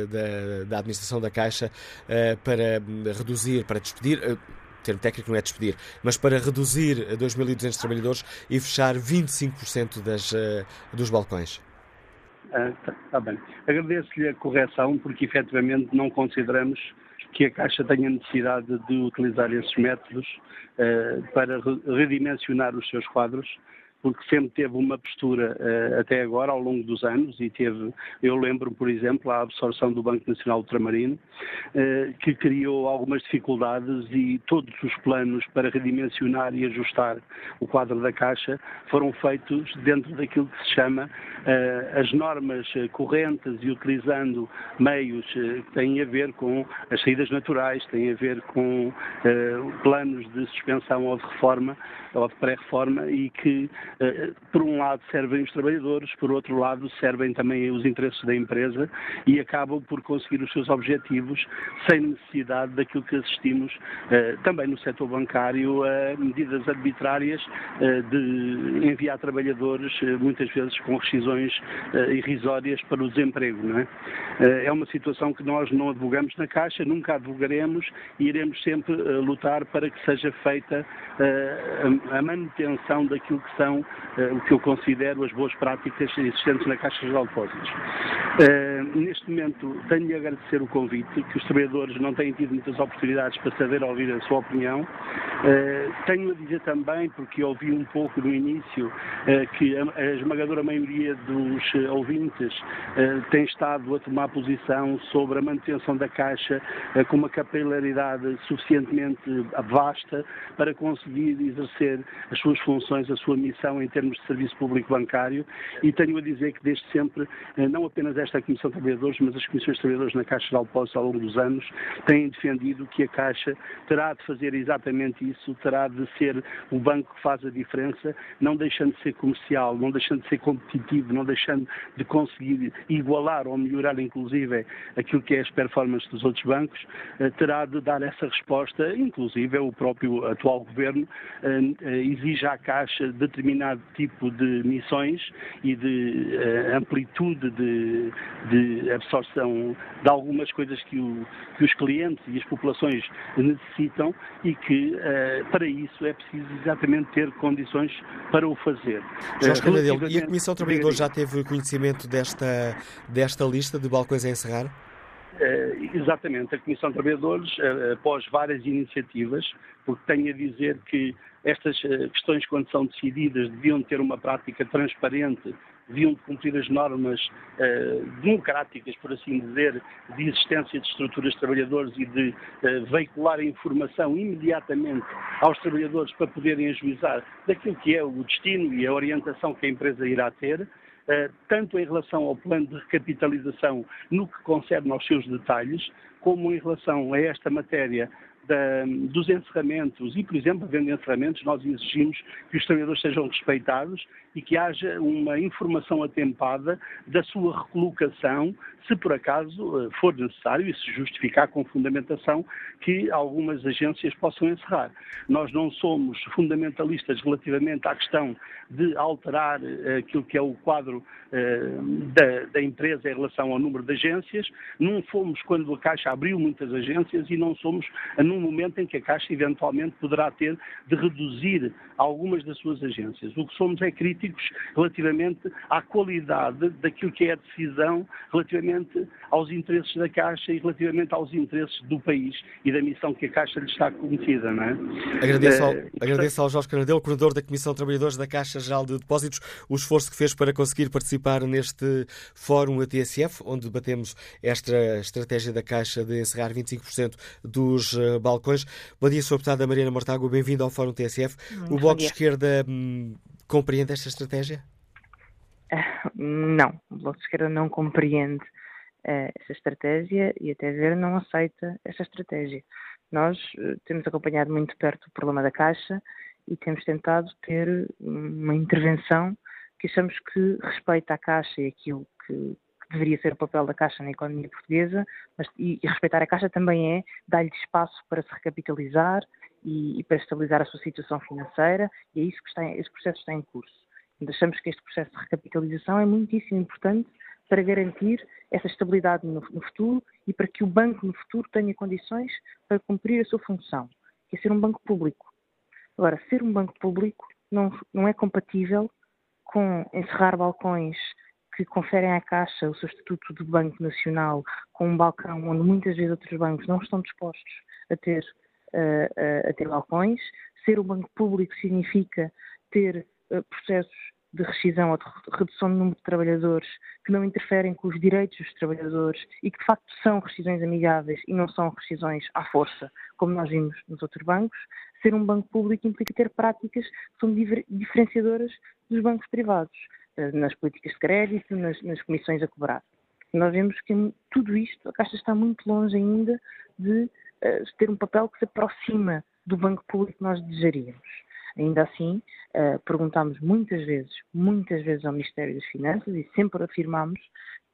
da, da, Administração da Caixa uh, para reduzir, para despedir? Uh, termo técnico não é despedir, mas para reduzir a 2.200 trabalhadores e fechar 25% das, dos balcões? Está ah, tá bem. Agradeço-lhe a correção, porque efetivamente não consideramos que a Caixa tenha necessidade de utilizar esses métodos uh, para redimensionar os seus quadros porque sempre teve uma postura uh, até agora, ao longo dos anos, e teve, eu lembro, por exemplo, a absorção do Banco Nacional Ultramarino, uh, que criou algumas dificuldades e todos os planos para redimensionar e ajustar o quadro da Caixa foram feitos dentro daquilo que se chama uh, as normas correntes e utilizando meios que têm a ver com as saídas naturais, têm a ver com planos de suspensão ou de reforma ou de pré-reforma e que por um lado servem os trabalhadores, por outro lado servem também os interesses da empresa e acabam por conseguir os seus objetivos sem necessidade daquilo que assistimos eh, também no setor bancário a medidas arbitrárias eh, de enviar trabalhadores muitas vezes com rescisões irrisórias para o desemprego. Não é? é uma situação que nós não advogamos na Caixa, nunca advogaremos e iremos sempre lutar para que seja feita a manutenção daquilo que são uh, o que eu considero as boas práticas existentes na Caixa Geral de Depósitos. Uh, neste momento, tenho de agradecer o convite, que os trabalhadores não têm tido muitas oportunidades para saber ouvir a sua opinião. Uh, tenho a dizer também, porque ouvi um pouco no início, que a, esmagadora maioria dos ouvintes tem estado a tomar posição sobre a manutenção da Caixa com uma capilaridade suficientemente vasta para conseguir exercer as suas funções, a sua missão em termos de serviço público bancário e tenho a dizer que desde sempre, eh, não apenas esta Comissão de Trabalhadores, mas as Comissões de Trabalhadores na Caixa de Depósitos ao longo dos anos têm defendido que a Caixa terá de fazer exatamente isso, terá de ser o banco que faz a diferença, não deixando de ser comercial, não deixando de ser competitivo, não deixando de conseguir igualar ou melhorar inclusive aquilo que é as performances dos outros bancos, eh, terá de dar essa resposta, inclusive o próprio atual Governo eh, exige à Caixa determinado tipo de missões e de uh, amplitude de, de absorção de algumas coisas que, o, que os clientes e as populações necessitam e que uh, para isso é preciso exatamente ter condições para o fazer. Jorge uh, Canadelo, e a Comissão de Trabalhadores já teve conhecimento desta, desta lista de balcões a encerrar? Uh, exatamente, a Comissão de Trabalhadores, uh, após várias iniciativas, porque tenho a dizer que estas uh, questões, quando são decididas, deviam ter uma prática transparente, deviam cumprir as normas democráticas, por assim dizer, de existência de estruturas de trabalhadores e de veicular a informação imediatamente aos trabalhadores para poderem ajuizar daquilo que é o destino e a orientação que a empresa irá ter. Eh, tanto em relação ao plano de recapitalização no que concerne aos seus detalhes, como em relação a esta matéria da, dos encerramentos e, por exemplo, havendo encerramentos, nós exigimos que os trabalhadores sejam respeitados e que haja uma informação atempada da sua recolocação, se por acaso eh, for necessário e se justificar com fundamentação que algumas agências possam encerrar. Nós não somos fundamentalistas relativamente à questão de alterar eh, aquilo que é o quadro eh, da, da empresa em relação ao número de agências, não fomos quando a Caixa abriu muitas agências e não somos num momento em que a Caixa eventualmente poderá ter de reduzir algumas das suas agências. O que somos é críticos relativamente à qualidade daquilo que é a decisão relativamente aos interesses da Caixa e relativamente aos interesses do país e da missão que a Caixa lhe está cometida. Não é? agradeço, ao, uh, agradeço ao Jorge Canadelo, coordenador da Comissão de Trabalhadores da Caixa Geral de Depósitos, o esforço que fez para conseguir participar neste fórum a TSF, onde debatemos esta estratégia da Caixa de encerrar 25% dos uh, balcões. Bom dia, Sr. Deputada Mariana Mortágua, bem-vindo ao Fórum TSF. Muito o Bloco de Esquerda hum, compreende esta estratégia? Uh, não, o Bloco de Esquerda não compreende uh, essa estratégia e até ver não aceita essa estratégia. Nós uh, temos acompanhado muito perto o problema da Caixa e temos tentado ter uma intervenção que achamos que respeita a Caixa e aquilo que, deveria ser o papel da Caixa na economia portuguesa, mas, e, e respeitar a Caixa também é dar-lhe espaço para se recapitalizar e, e, para estabilizar a sua situação financeira, e é isso que está, esse processo está em curso. achamos que este processo de recapitalização é muitíssimo importante para garantir essa estabilidade no, no, futuro e para que o banco no futuro tenha condições para cumprir a sua função, que é ser um banco público. Agora, ser um banco público não, não é compatível com encerrar balcões que conferem à Caixa o seu estatuto de Banco Nacional com um balcão onde muitas vezes outros bancos não estão dispostos a ter, uh, a ter balcões. Ser um banco público significa ter uh, processos de rescisão ou de redução do número de trabalhadores que não interferem com os direitos dos trabalhadores e que de facto são rescisões amigáveis e não são rescisões à força, como nós vimos nos outros bancos. Ser um banco público implica ter práticas que são diferenciadoras dos bancos privados. Eh, nas políticas de crédito, nas, nas comissões a cobrar. Nós vemos que tudo isto, a Caixa está muito longe ainda de ter um papel que se aproxima do banco público que nós desejaríamos. Ainda assim, uh, perguntámos muitas vezes, muitas vezes ao Ministério das Finanças e sempre afirmámos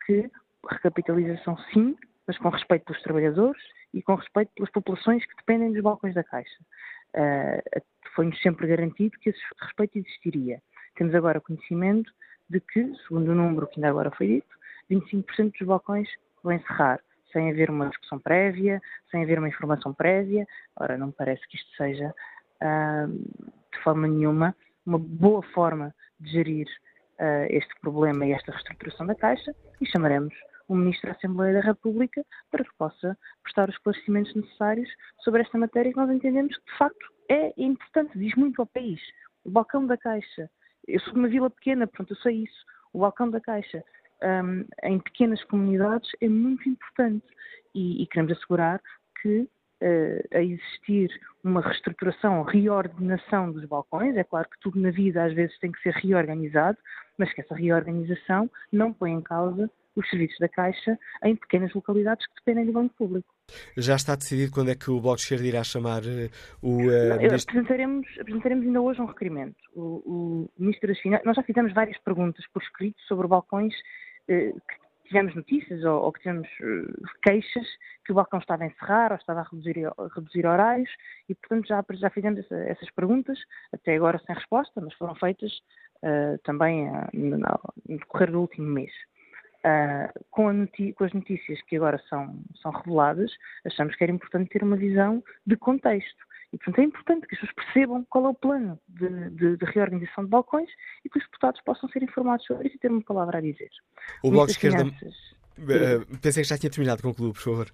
que recapitalização sim, mas com respeito pelos trabalhadores e com respeito pelas populações que dependem dos balcões da Caixa. Uh, Foi-nos sempre garantido que esse respeito existiria. Temos agora conhecimento de que, segundo o número que ainda agora foi dito, 25% dos balcões vão encerrar, sem haver uma discussão prévia, sem haver uma informação prévia. Ora, não me parece que isto seja, uh, de forma nenhuma, uma boa forma de gerir uh, este problema e esta reestruturação da Caixa e chamaremos o Ministro da Assembleia da República para que possa prestar os esclarecimentos necessários sobre esta matéria que nós entendemos que, de facto, é importante, diz muito ao país. O balcão da Caixa eu sou de uma vila pequena, portanto, eu sei isso. O balcão da Caixa um, em pequenas comunidades é muito importante e, e queremos assegurar que uh, a existir uma reestruturação, reordenação dos balcões, é claro que tudo na vida às vezes tem que ser reorganizado, mas que essa reorganização não põe em causa os serviços da Caixa em pequenas localidades que dependem do banco público. Já está decidido quando é que o Bloco de Esquerda irá chamar uh, o. Uh, ministro... apresentaremos, apresentaremos ainda hoje um requerimento. O, o Ministro das Finanças. Nós já fizemos várias perguntas por escrito sobre balcões que tivemos notícias ou, ou que tivemos queixas que o balcão estava a encerrar ou estava a reduzir, a reduzir horários e, portanto, já, já fizemos essa, essas perguntas, até agora sem resposta, mas foram feitas também no, no decorrer do último mês. Uh, com, com, as notícias que agora são, são reveladas, achamos que era importante ter uma visão de contexto. E, portanto, é importante que as pessoas percebam qual é o plano de, de, de reorganização de balcões e que os deputados possam ser informados sobre isso e ter uma palavra a dizer. O Bloco de Esquerda. Finanças... Uh, pensei que já tinha terminado. Concluo, por favor.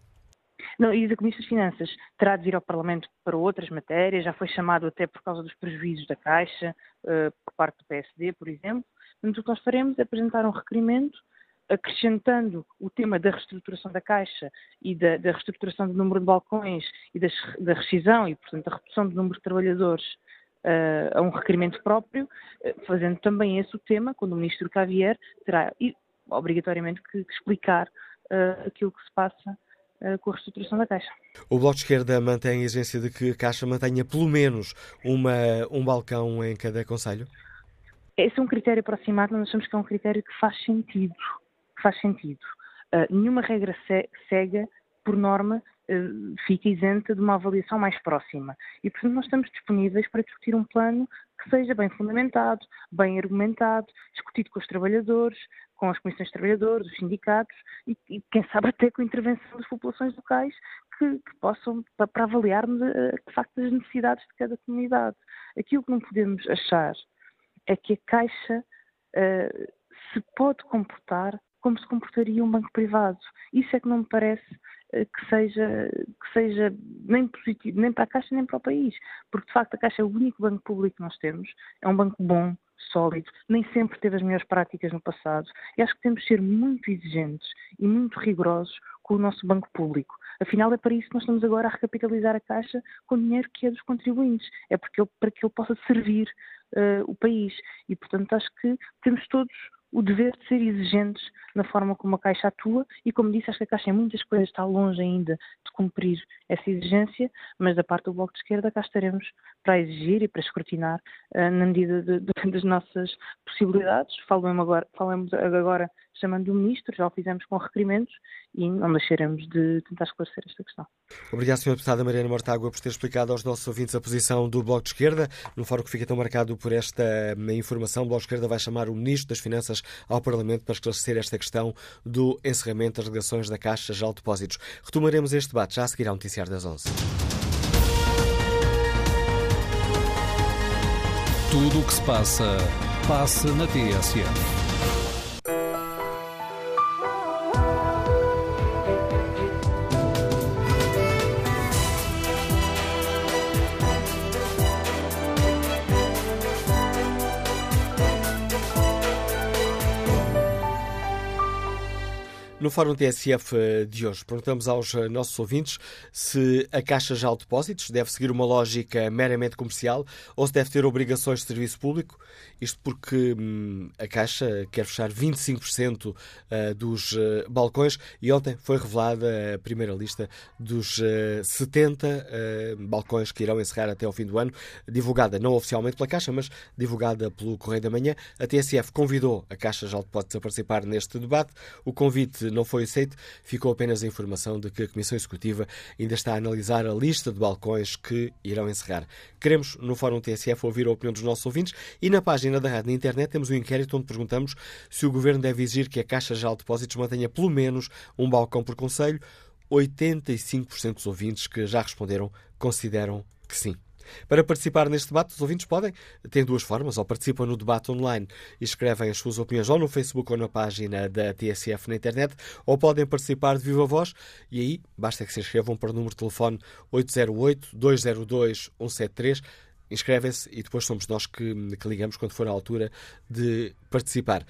Não, e a Comissão das Finanças terá de vir ao Parlamento para outras matérias, já foi chamado até por causa dos prejuízos da Caixa, uh, por parte do PSD, por exemplo. Portanto, o que nós faremos é apresentar um requerimento acrescentando o tema da reestruturação da Caixa e da, da reestruturação do número de balcões e das, da rescisão e, portanto, da redução do número de trabalhadores uh, a um requerimento próprio, uh, fazendo também esse o tema, quando o Ministro cá vier, terá obrigatoriamente que, que explicar uh, aquilo que se passa com a reestruturação da Caixa. O Bloco de Esquerda mantém a exigência de que a Caixa mantenha pelo menos uma, um balcão em cada Conselho? Esse é um critério aproximado, mas nós achamos que é um critério que faz sentido faz sentido. Uh, nenhuma regra cega, por norma, uh, fica isenta de uma avaliação mais próxima. E, portanto, nós estamos disponíveis para discutir um plano que seja bem fundamentado, bem argumentado, discutido com os trabalhadores, com as comissões de trabalhadores, os sindicatos e, e quem sabe até com a intervenção das populações locais que, que possam, para, para avaliarmos, uh, de facto, as necessidades de cada comunidade. Aquilo que não podemos achar é que a Caixa uh, se pode comportar como se comportaria um banco privado. Isso é que não me parece eh, que seja, que seja nem positivo, nem para a Caixa nem para o país. Porque, de facto, a Caixa é o único banco público que nós temos, é um banco bom, sólido, nem sempre teve as melhores práticas no passado. E acho que temos de ser muito exigentes e muito rigorosos com o nosso banco público. Afinal, é para isso que nós estamos agora a recapitalizar a Caixa com dinheiro que é dos contribuintes. É porque ele, para que ele possa servir uh, o país. E, portanto, acho que temos todos o dever de ser exigentes na forma como a Caixa atua e, como disse, acho que a Caixa em muitas coisas está longe ainda de cumprir essa exigência, mas da parte do Bloco de Esquerda cá estaremos para exigir e para escrutinar uh, na medida de, de, das nossas possibilidades. Falamos agora, agora chamando o Ministro, já o fizemos com requerimentos e não deixaremos de tentar esclarecer esta questão. Obrigado, Sra. Deputada Mariana Mortágua, por ter explicado aos nossos ouvintes a posição do Bloco de Esquerda. No fórum que fica tão marcado por esta hum, informação, o Bloco de Esquerda vai chamar o Ministro das Finanças ao Parlamento para esclarecer esta questão do encerramento das ligações da Caixa de Depósitos. Retomaremos este debate já a seguir ao Noticiário das 11. Tudo o que se passa, passa na TSF. No Fórum TSF eh, de hoje, perguntamos aos eh, nossos ouvintes se a Caixa de Depósitos deve seguir uma lógica meramente comercial ou se deve ter obrigações de serviço público. Isto porque hum, a Caixa quer fechar 25% uh, dos uh, balcões e ontem foi revelada a primeira lista dos uh, 70 balcões que irão encerrar até ao fim do ano, divulgada não oficialmente pela Caixa, mas divulgada pelo Correio da Manhã. A TSF convidou a Caixa de Depósitos a participar neste debate. O convite não foi aceito, ficou apenas a informação de que a Comissão Executiva ainda está a analisar a lista de balcões que irão encerrar. Queremos, no Fórum TSF, ouvir a opinião dos nossos ouvintes e na página da rádio na internet temos um inquérito onde perguntamos se o Governo deve exigir que a Caixa de Depósitos mantenha pelo menos um balcão por Conselho. 85% dos ouvintes que já responderam consideram que sim. Para participar neste debate, os ouvintes podem, ter duas formas, ou participam no debate online e escrevem as suas opiniões ou no Facebook ou na página da TSF na internet, ou podem participar de viva voz e aí basta que se inscrevam para o número de telefone 808-202-173. Inscrevem-se e depois somos nós que, que ligamos quando for a altura de participar.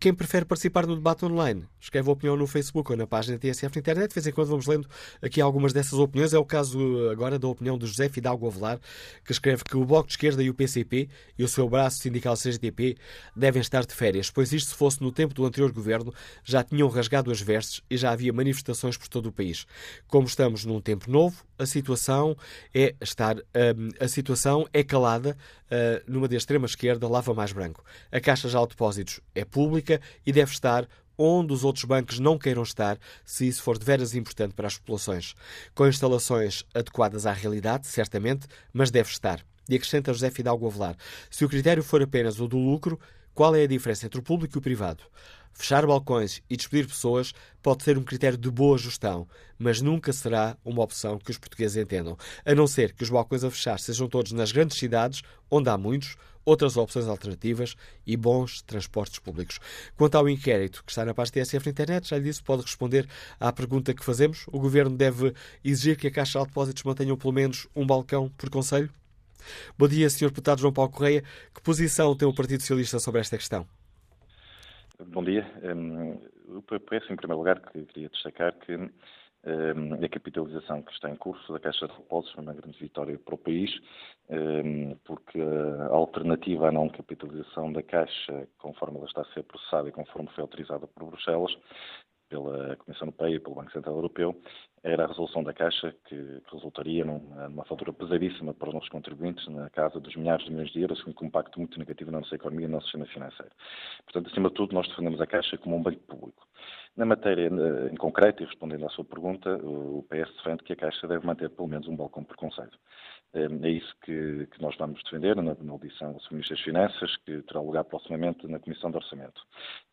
Quem prefere participar no debate online, escreve a opinião no Facebook ou na página TSF na internet. De vez em quando vamos lendo aqui algumas dessas opiniões. É o caso agora da opinião do José Fidalgo Avelar, que escreve que o Bloco de Esquerda e o PCP e o seu braço sindical CGTP devem estar de férias, pois isto, se fosse no tempo do anterior governo, já tinham rasgado as vestes e já havia manifestações por todo o país. Como estamos num tempo novo, a situação é estar um, a situação é calada uh, numa da extrema esquerda lava mais branco. A Caixa de Depósitos é pública e deve estar onde os outros bancos não queiram estar, se isso for de veras importante para as populações. Com instalações adequadas à realidade, certamente, mas deve estar. E acrescenta José Fidalgo Avelar, se o critério for apenas o do lucro, qual é a diferença entre o público e o privado? Fechar balcões e despedir pessoas pode ser um critério de boa gestão, mas nunca será uma opção que os portugueses entendam, a não ser que os balcões a fechar sejam todos nas grandes cidades, onde há muitos, outras opções alternativas e bons transportes públicos. Quanto ao inquérito que está na página TSF internet, já lhe disse, pode responder à pergunta que fazemos. O Governo deve exigir que a Caixa de Depósitos mantenha pelo menos um balcão por Conselho? Bom dia, Sr. Deputado João Paulo Correia. Que posição tem o Partido Socialista sobre esta questão? Bom dia. Um, eu em primeiro lugar, que queria destacar que um, a capitalização que está em curso da Caixa de Depósitos foi uma grande vitória para o país, um, porque a alternativa à não capitalização da Caixa, conforme ela está a ser processada e conforme foi autorizada por Bruxelas, pela Comissão Europeia e pelo Banco Central Europeu, era a resolução da Caixa, que, que resultaria numa, numa, fatura pesadíssima para os nossos contribuintes, na casa dos milhares de milhões de euros, com um impacto muito negativo na nossa economia e no nosso sistema financeiro. Portanto, acima de tudo, nós defendemos a Caixa como um banco público. Na matéria em concreto, e respondendo à sua pergunta, o PS defende que a Caixa deve manter pelo menos um balcão por conselho. É isso que, que nós vamos defender na, na audição do. Ministro das Finanças, que terá lugar proximamente na Comissão de Orçamento.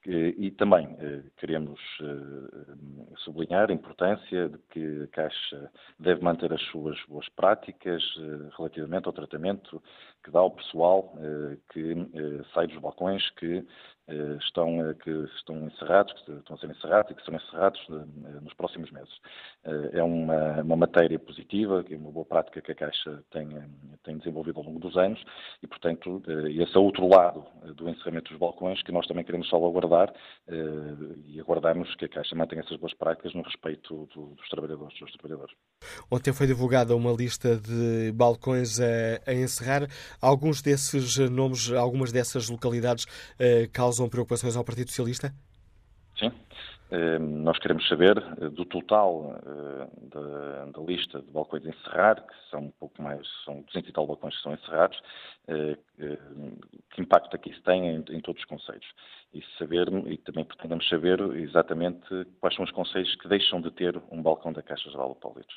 E, também eh, queremos eh, sublinhar a importância de que a Caixa deve manter as suas boas práticas eh, relativamente ao tratamento que dá ao pessoal que sai dos balcões, que estão, que estão encerrados, que estão a ser encerrados e que serão encerrados nos próximos meses. É uma, uma matéria positiva, que é uma boa prática que a Caixa tem, tem desenvolvido ao longo dos anos e, portanto, esse é outro lado do encerramento dos balcões que nós também queremos salvaguardar e aguardamos que a Caixa mantenha essas boas práticas no respeito do, dos trabalhadores, dos trabalhadores. Ontem foi divulgada uma lista de balcões a, a encerrar. Alguns desses nomes, algumas dessas localidades uh, causam preocupações ao Partido Socialista? Sim. Uh, nós queremos saber uh, do total da, da, lista de balcões a encerrar, que são um pouco mais, são 200 e tal balcões que são encerrados, que impacto aqui é isso tem em, em todos os conselhos e saber e também pretendemos saber exatamente quais são os conselhos que deixam de ter um balcão da Caixa Geral de Depósitos.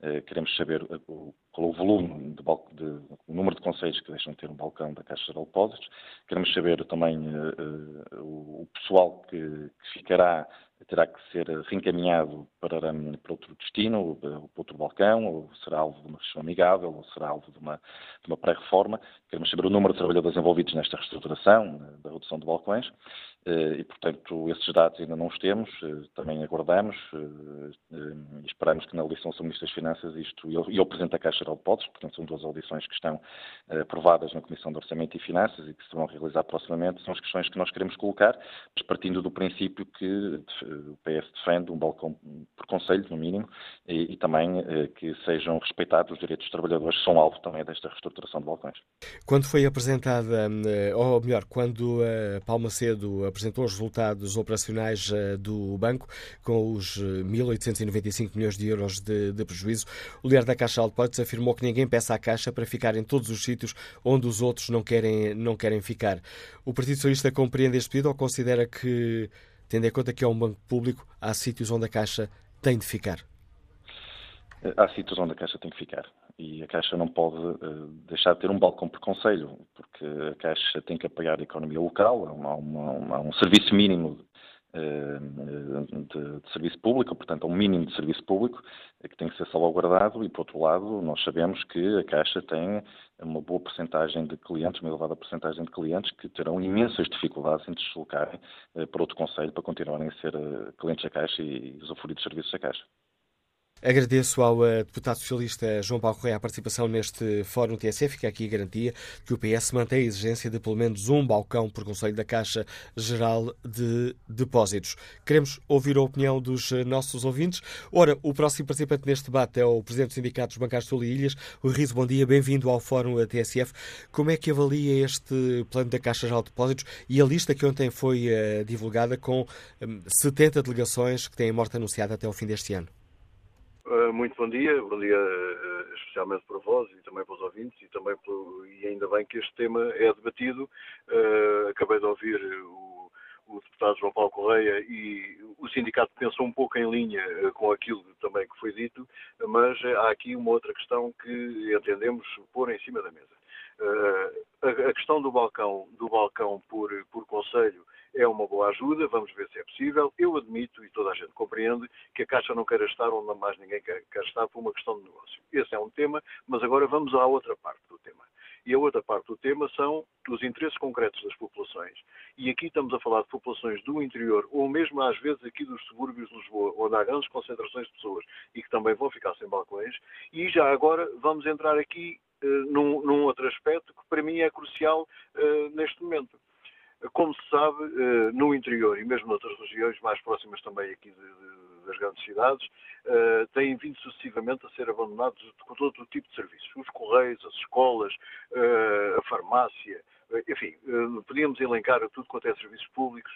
Uh, queremos saber uh, qual é o volume, de, de, o número de conselhos que deixam de ter um balcão da Caixa Geral de Depósitos. Queremos saber também uh, o, pessoal que, que ficará terá que ser reencaminhado para, para outro destino, para outro balcão, ou será alvo de uma gestão amigável, ou será alvo de uma, uma pré-reforma. Queremos saber o número de trabalhadores envolvidos nesta reestruturação, da redução de balcões, eh, e, portanto, esses dados ainda não os temos, eh, também aguardamos eh, e esperamos que na audição do Ministro das Finanças isto, e ao Presidente da Caixa de Depósitos, portanto, são duas audições que estão aprovadas na Comissão de Orçamento e Finanças e que se vão realizar proximamente, são as questões que nós queremos colocar, mas partindo do princípio que o PS defende um balcão por Conselho, no mínimo, e, e também que sejam respeitados os direitos dos trabalhadores, que são alvo também desta reestruturação de balcões. Quando foi apresentada, ou melhor, quando a Palma Cedo apresentou os resultados operacionais eh, do banco, com os 1.895 eh, milhões de euros de, de prejuízo. O líder da Caixa de Depósitos afirmou que ninguém peça à Caixa para ficar em todos os sítios onde os outros não querem, não querem ficar. O Partido Socialista compreende este pedido ou considera que, tendo em conta que é um banco público, há sítios onde a Caixa tem de ficar? Há sítios onde a Caixa tem que ficar e a Caixa não pode uh, deixar de ter um balcão por conselho, porque a Caixa tem que apoiar a economia local, há, uma, há um serviço mínimo uh, de, de, serviço público, portanto, há um mínimo de serviço público que tem que ser salvaguardado e, por outro lado, nós sabemos que a Caixa tem uma boa porcentagem de clientes, uma elevada porcentagem de clientes que terão imensas dificuldades em deslocarem uh, para outro conselho para continuarem a ser clientes da Caixa e usufruir dos serviços da Caixa. Agradeço ao uh, deputado socialista João Paulo Correia a participação neste Fórum TSF. Fica aqui a garantia que o PS mantém a exigência de pelo menos um balcão por Conselho da Caixa Geral de Depósitos. Queremos ouvir a opinião dos uh, nossos ouvintes. Ora, o próximo participante neste debate é o Presidente dos Sindicatos Bancários de Sul e Ilhas, o Riso. Bom dia, bem-vindo ao Fórum TSF. Como é que avalia este plano da Caixa Geral de Depósitos e a lista que ontem foi uh, divulgada com um, 70 delegações que têm morte anunciada até o fim deste ano? Eh, muito bom dia, bom dia uh, especialmente para vós e também para os ouvintes e também por, e ainda bem que este tema é debatido. Uh, acabei de ouvir o, o, deputado João Paulo Correia e o sindicato pensou um pouco em linha com aquilo também que foi dito, mas há aqui uma outra questão que entendemos pôr em cima da mesa. A questão do balcão, do balcão por, por conselho é uma boa ajuda, vamos ver se é possível. Eu admito, e toda a gente compreende, que a Caixa não queira estar onde mais ninguém quer, quer estar por uma questão de negócio. Esse é um tema, mas agora vamos à outra parte do tema. E a outra parte do tema são os interesses concretos das populações. E aqui estamos a falar de populações do interior, ou mesmo às vezes aqui dos subúrbios de Lisboa, onde há grandes concentrações de pessoas e que também vão ficar sem balcões. E já agora vamos entrar aqui num, num, outro aspecto que para mim é crucial uh, neste momento. Como se sabe, uh, no interior e mesmo noutras regiões mais próximas também aqui de, de, das grandes cidades, têm vindo sucessivamente a ser abandonados todo o tipo de serviços. Os correios, as escolas, a farmácia, enfim, podíamos elencar tudo quanto é serviços públicos.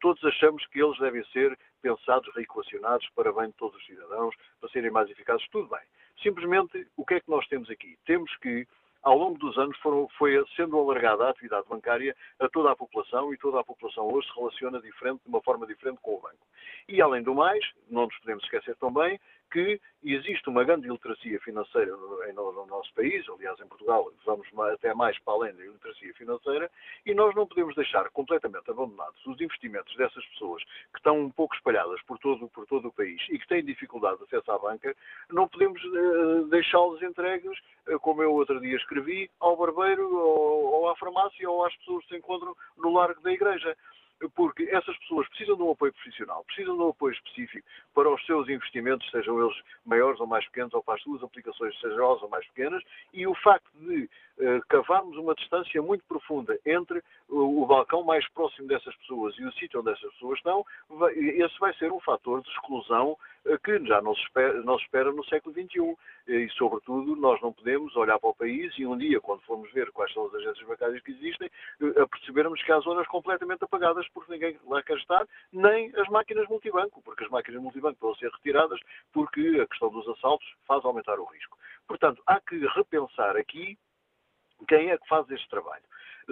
todos achamos que eles devem ser pensados, reequacionados para bem de todos os cidadãos, para serem mais eficazes, tudo bem. Simplesmente, o que é que nós temos aqui? Temos que ao longo dos anos foram, foi sendo alargada a atividade bancária a toda a população e toda a população hoje se relaciona diferente, de uma forma diferente com o banco. E, além do mais, não nos podemos esquecer também que existe uma grande iliteracia financeira no, no, nosso país, aliás, em Portugal vamos até mais para além da iliteracia financeira, e nós não podemos deixar completamente abandonados os investimentos dessas pessoas que estão um pouco espalhadas por todo, por todo o país e que têm dificuldade de acesso à banca, não podemos uh, deixá-los entregues, uh, como eu outro dia escrevi, ao barbeiro, ou, ou à farmácia, ou às pessoas que se encontram no largo da igreja porque essas pessoas precisam de um apoio profissional, precisam de um apoio específico para os seus investimentos, sejam eles maiores ou mais pequenos, ou para as suas aplicações, sejam elas ou mais pequenas, e o facto de cavarmos uma distância muito profunda entre o, balcão mais próximo dessas pessoas e o sítio onde essas pessoas estão, esse vai ser um fator de exclusão uh, que já não se, espera, não se espera no século XXI. E, sobretudo, nós não podemos olhar para o país e um dia, quando formos ver quais são as agências bancárias que existem, percebermos que há zonas completamente apagadas porque ninguém lá quer estar, nem as máquinas multibanco, porque as máquinas multibanco vão ser retiradas porque a questão dos assaltos faz aumentar o risco. Portanto, há que repensar aqui quem é que faz este trabalho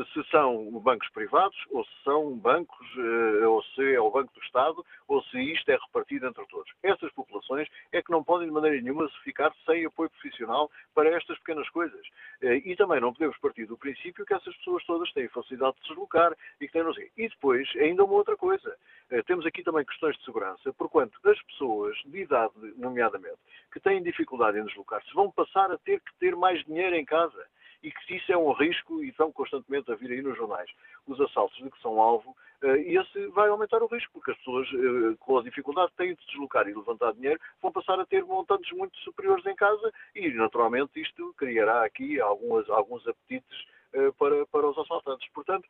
se são bancos privados, ou se são bancos, eh, ou se é o Banco do Estado, ou se isto é repartido entre todos. Essas populações é que não podem de maneira nenhuma ficar sem apoio profissional para estas pequenas coisas. Eh, e também não podemos partir do princípio que essas pessoas todas têm facilidade de se deslocar e que têm não sei. E depois, ainda uma outra coisa. Eh, temos aqui também questões de segurança, porquanto as pessoas de idade, nomeadamente, que têm dificuldade em deslocar-se, vão passar a ter que ter mais dinheiro em casa e que isso é um risco e estão constantemente a vir aí nos jornais os assaltos de que são alvo, eh, e esse vai aumentar o risco, porque as pessoas, eh, com a dificuldade têm de se deslocar e levantar dinheiro, vão passar a ter montantes muito superiores em casa e, naturalmente, isto criará aqui algumas, alguns apetites eh, para, para os assaltantes. Portanto,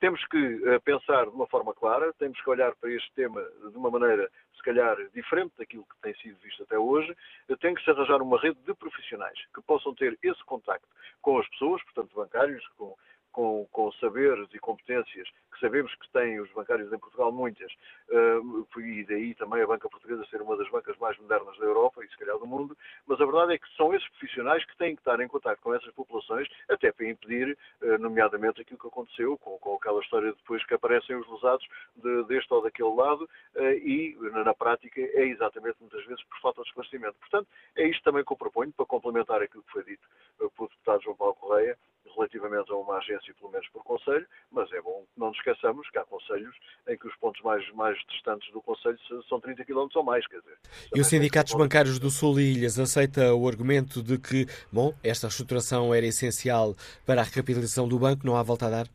temos que pensar de uma forma clara, temos que olhar para este tema de uma maneira, se calhar, diferente daquilo que tem sido visto até hoje. Tem que se arranjar uma rede de profissionais que possam ter esse contacto com as pessoas, portanto, bancários, com, com, com saberes e competências que sabemos que têm os bancários em Portugal, muitas, uh, e daí também a banca portuguesa ser uma das bancas mais modernas da Europa e se calhar do mundo, mas a verdade é que são esses profissionais que têm que estar em contato com essas populações, até para impedir, uh, nomeadamente, aquilo que aconteceu com, com, aquela história depois que aparecem os lesados de, deste ou daquele lado, uh, e na prática é exatamente muitas vezes por falta de esclarecimento. Portanto, é isto também que eu proponho, para complementar aquilo que foi dito pelo deputado João Paulo Correia, relativamente a uma agência, pelo menos por conselho, mas é bom que não nos esqueçamos que há conselhos em que os pontos mais, mais distantes do conselho são 30 km ou mais. Quer dizer, e os sindicatos bancários do Sul e Ilhas aceita o argumento de que, bom, esta reestruturação era essencial para a recapitalização do banco, não há volta a dar?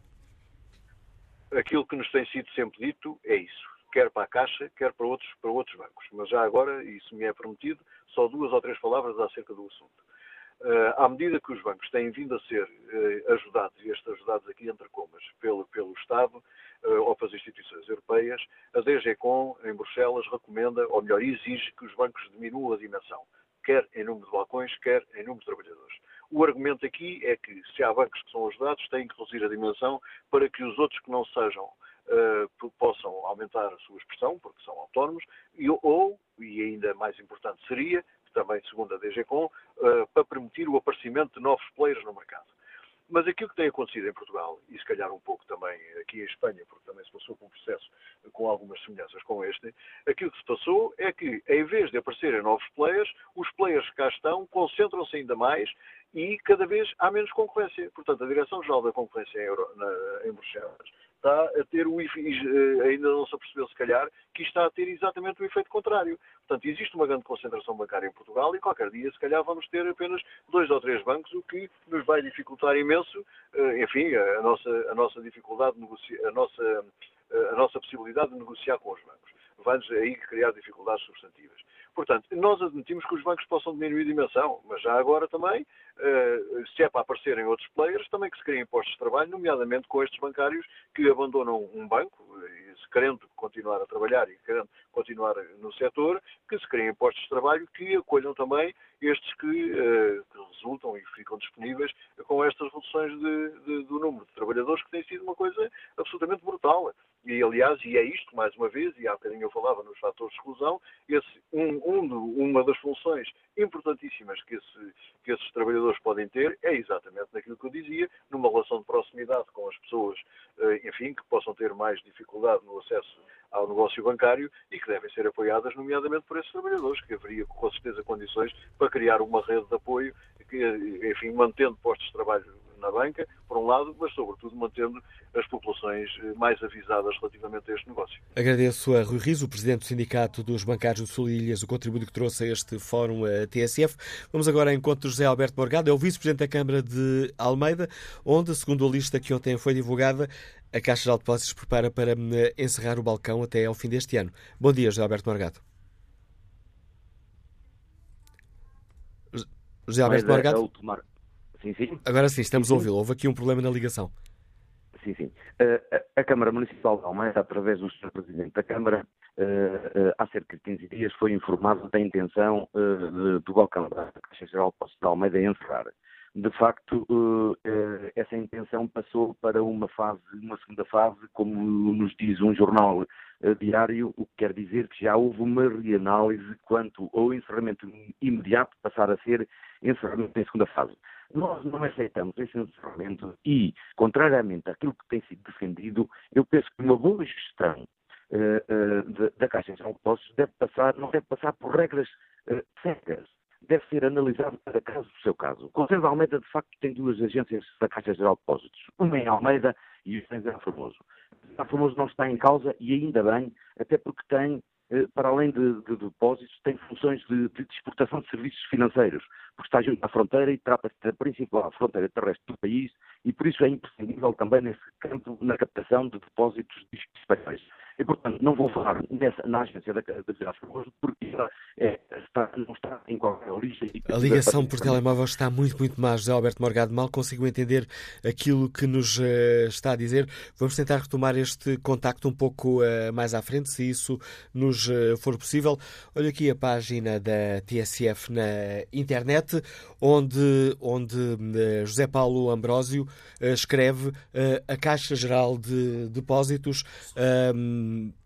Aquilo que nos tem sido sempre dito é isso quer para a Caixa, quer para outros, para outros bancos. Mas já agora, isso me é prometido, só duas ou três palavras acerca do assunto. Uh, à medida que os bancos têm vindo a ser uh, ajudados, e estes ajudados aqui entre comas, pelo, pelo Estado uh, ou pelas instituições europeias, a DGCOM em Bruxelas recomenda, ou melhor, exige que os bancos diminuam a dimensão, quer em número de balcões, quer em número de trabalhadores. O argumento aqui é que, se há bancos que são ajudados, têm que reduzir a dimensão para que os outros que não sejam Uh, possam aumentar a sua expressão, porque são autónomos, e, ou, e ainda mais importante seria, também segundo a DGCOM, uh, para permitir o aparecimento de novos players no mercado. Mas aquilo que tem acontecido em Portugal, e se calhar um pouco também aqui em Espanha, porque também se passou por um processo com algumas semelhanças com este, aquilo que se passou é que, em vez de aparecerem novos players, os players que cá estão concentram-se ainda mais e cada vez há menos concorrência. Portanto, a Direção-Geral da Concorrência em, Euro, na, em Bruxelas está a ter o eh, ainda não se apercebeu se calhar, que está a ter exatamente o efeito contrário. Portanto, existe uma grande concentração bancária em Portugal e qualquer dia, se calhar, vamos ter apenas dois ou três bancos, o que nos vai dificultar imenso, eh, enfim, a nossa, a nossa dificuldade, a nossa, eh, a nossa possibilidade de negociar com os bancos. Vai-nos aí criar dificuldades substantivas. Portanto, nós admitimos que os bancos possam diminuir a dimensão, mas já agora também, eh, se é para aparecerem outros players, também que se criem postos de trabalho, nomeadamente com estes bancários que abandonam um banco, e se querendo continuar a trabalhar e querendo continuar no setor, que se criem postos de trabalho que acolham também estes que, eh, que resultam e ficam disponíveis com estas reduções de, de, do número de trabalhadores, que tem sido uma coisa absolutamente brutal. E, aliás, e é isto, mais uma vez, e há bocadinho eu falava nos fatores de exclusão, esse, um, um, uma das funções importantíssimas que, esse, que esses trabalhadores podem ter é exatamente naquilo que eu dizia, numa relação de proximidade com as pessoas, eh, enfim, que possam ter mais dificuldade no acesso ao negócio bancário e que devem ser apoiadas, nomeadamente por esses trabalhadores, que haveria com certeza condições para criar uma rede de apoio, que, enfim, mantendo postos de trabalho na banca, por um lado, mas sobretudo mantendo as populações eh, mais avisadas relativamente a este negócio. Agradeço a Rui Riso, o Presidente do Sindicato dos Bancários do Sul e Ilhas, o contributo que trouxe a este fórum a eh, TSF. Vamos agora ao encontro de José Alberto Morgado, é o Vice-Presidente da Câmara de Almeida, onde, segundo a lista que ontem foi divulgada, a Caixa de Depósitos prepara para eh, encerrar o balcão até ao fim deste ano. Bom dia, José Alberto Morgado. José Alberto Morgado? Sim, sim. Agora sim, estamos sim, a ouvi-lo. Houve aqui um problema na ligação. Sim, sim. Uh, a Câmara Municipal de Almeida, através do Sr. Presidente da Câmara, uh, uh, há cerca de 15 dias foi informado da intenção do balcão da Caixa Geral de Postos de Almeida encerrar. De facto, essa intenção passou para uma fase, uma segunda fase, como nos diz um jornal diário, o que quer dizer que já houve uma reanálise quanto ao encerramento imediato passar a ser encerramento em segunda fase. Nós não aceitamos esse encerramento e, contrariamente àquilo que tem sido defendido, eu penso que uma boa gestão da Caixa de Depósitos deve passar, não deve passar por regras secas. Deve ser analisado cada caso do seu caso. O Conselho de Almeida, de facto, tem duas agências da Caixa Geral de Depósitos. Uma em Almeida e outra em Zé Formoso. Zé Formoso não está em causa e ainda bem, até porque tem eh, para além de, de, depósitos, tem funções de, de, exportação de serviços financeiros, porque está junto à fronteira e trata-se da principal fronteira terrestre do país e por isso é imprescindível também nesse campo na captação de depósitos espanhóis. E, portanto, não vou falar nessa, na agência da, Viagem Formoso, porque ela é, está, não está em qualquer origem. A ligação por telemóvel está muito, muito má. José Alberto Morgado, mal consigo entender aquilo que nos uh, está a dizer. Vamos tentar retomar este contacto um pouco uh, mais à frente, se isso nos uh, for possível. Olha aqui a página da TSF na internet, onde, onde José Paulo Ambrósio escreve a Caixa Geral de Depósitos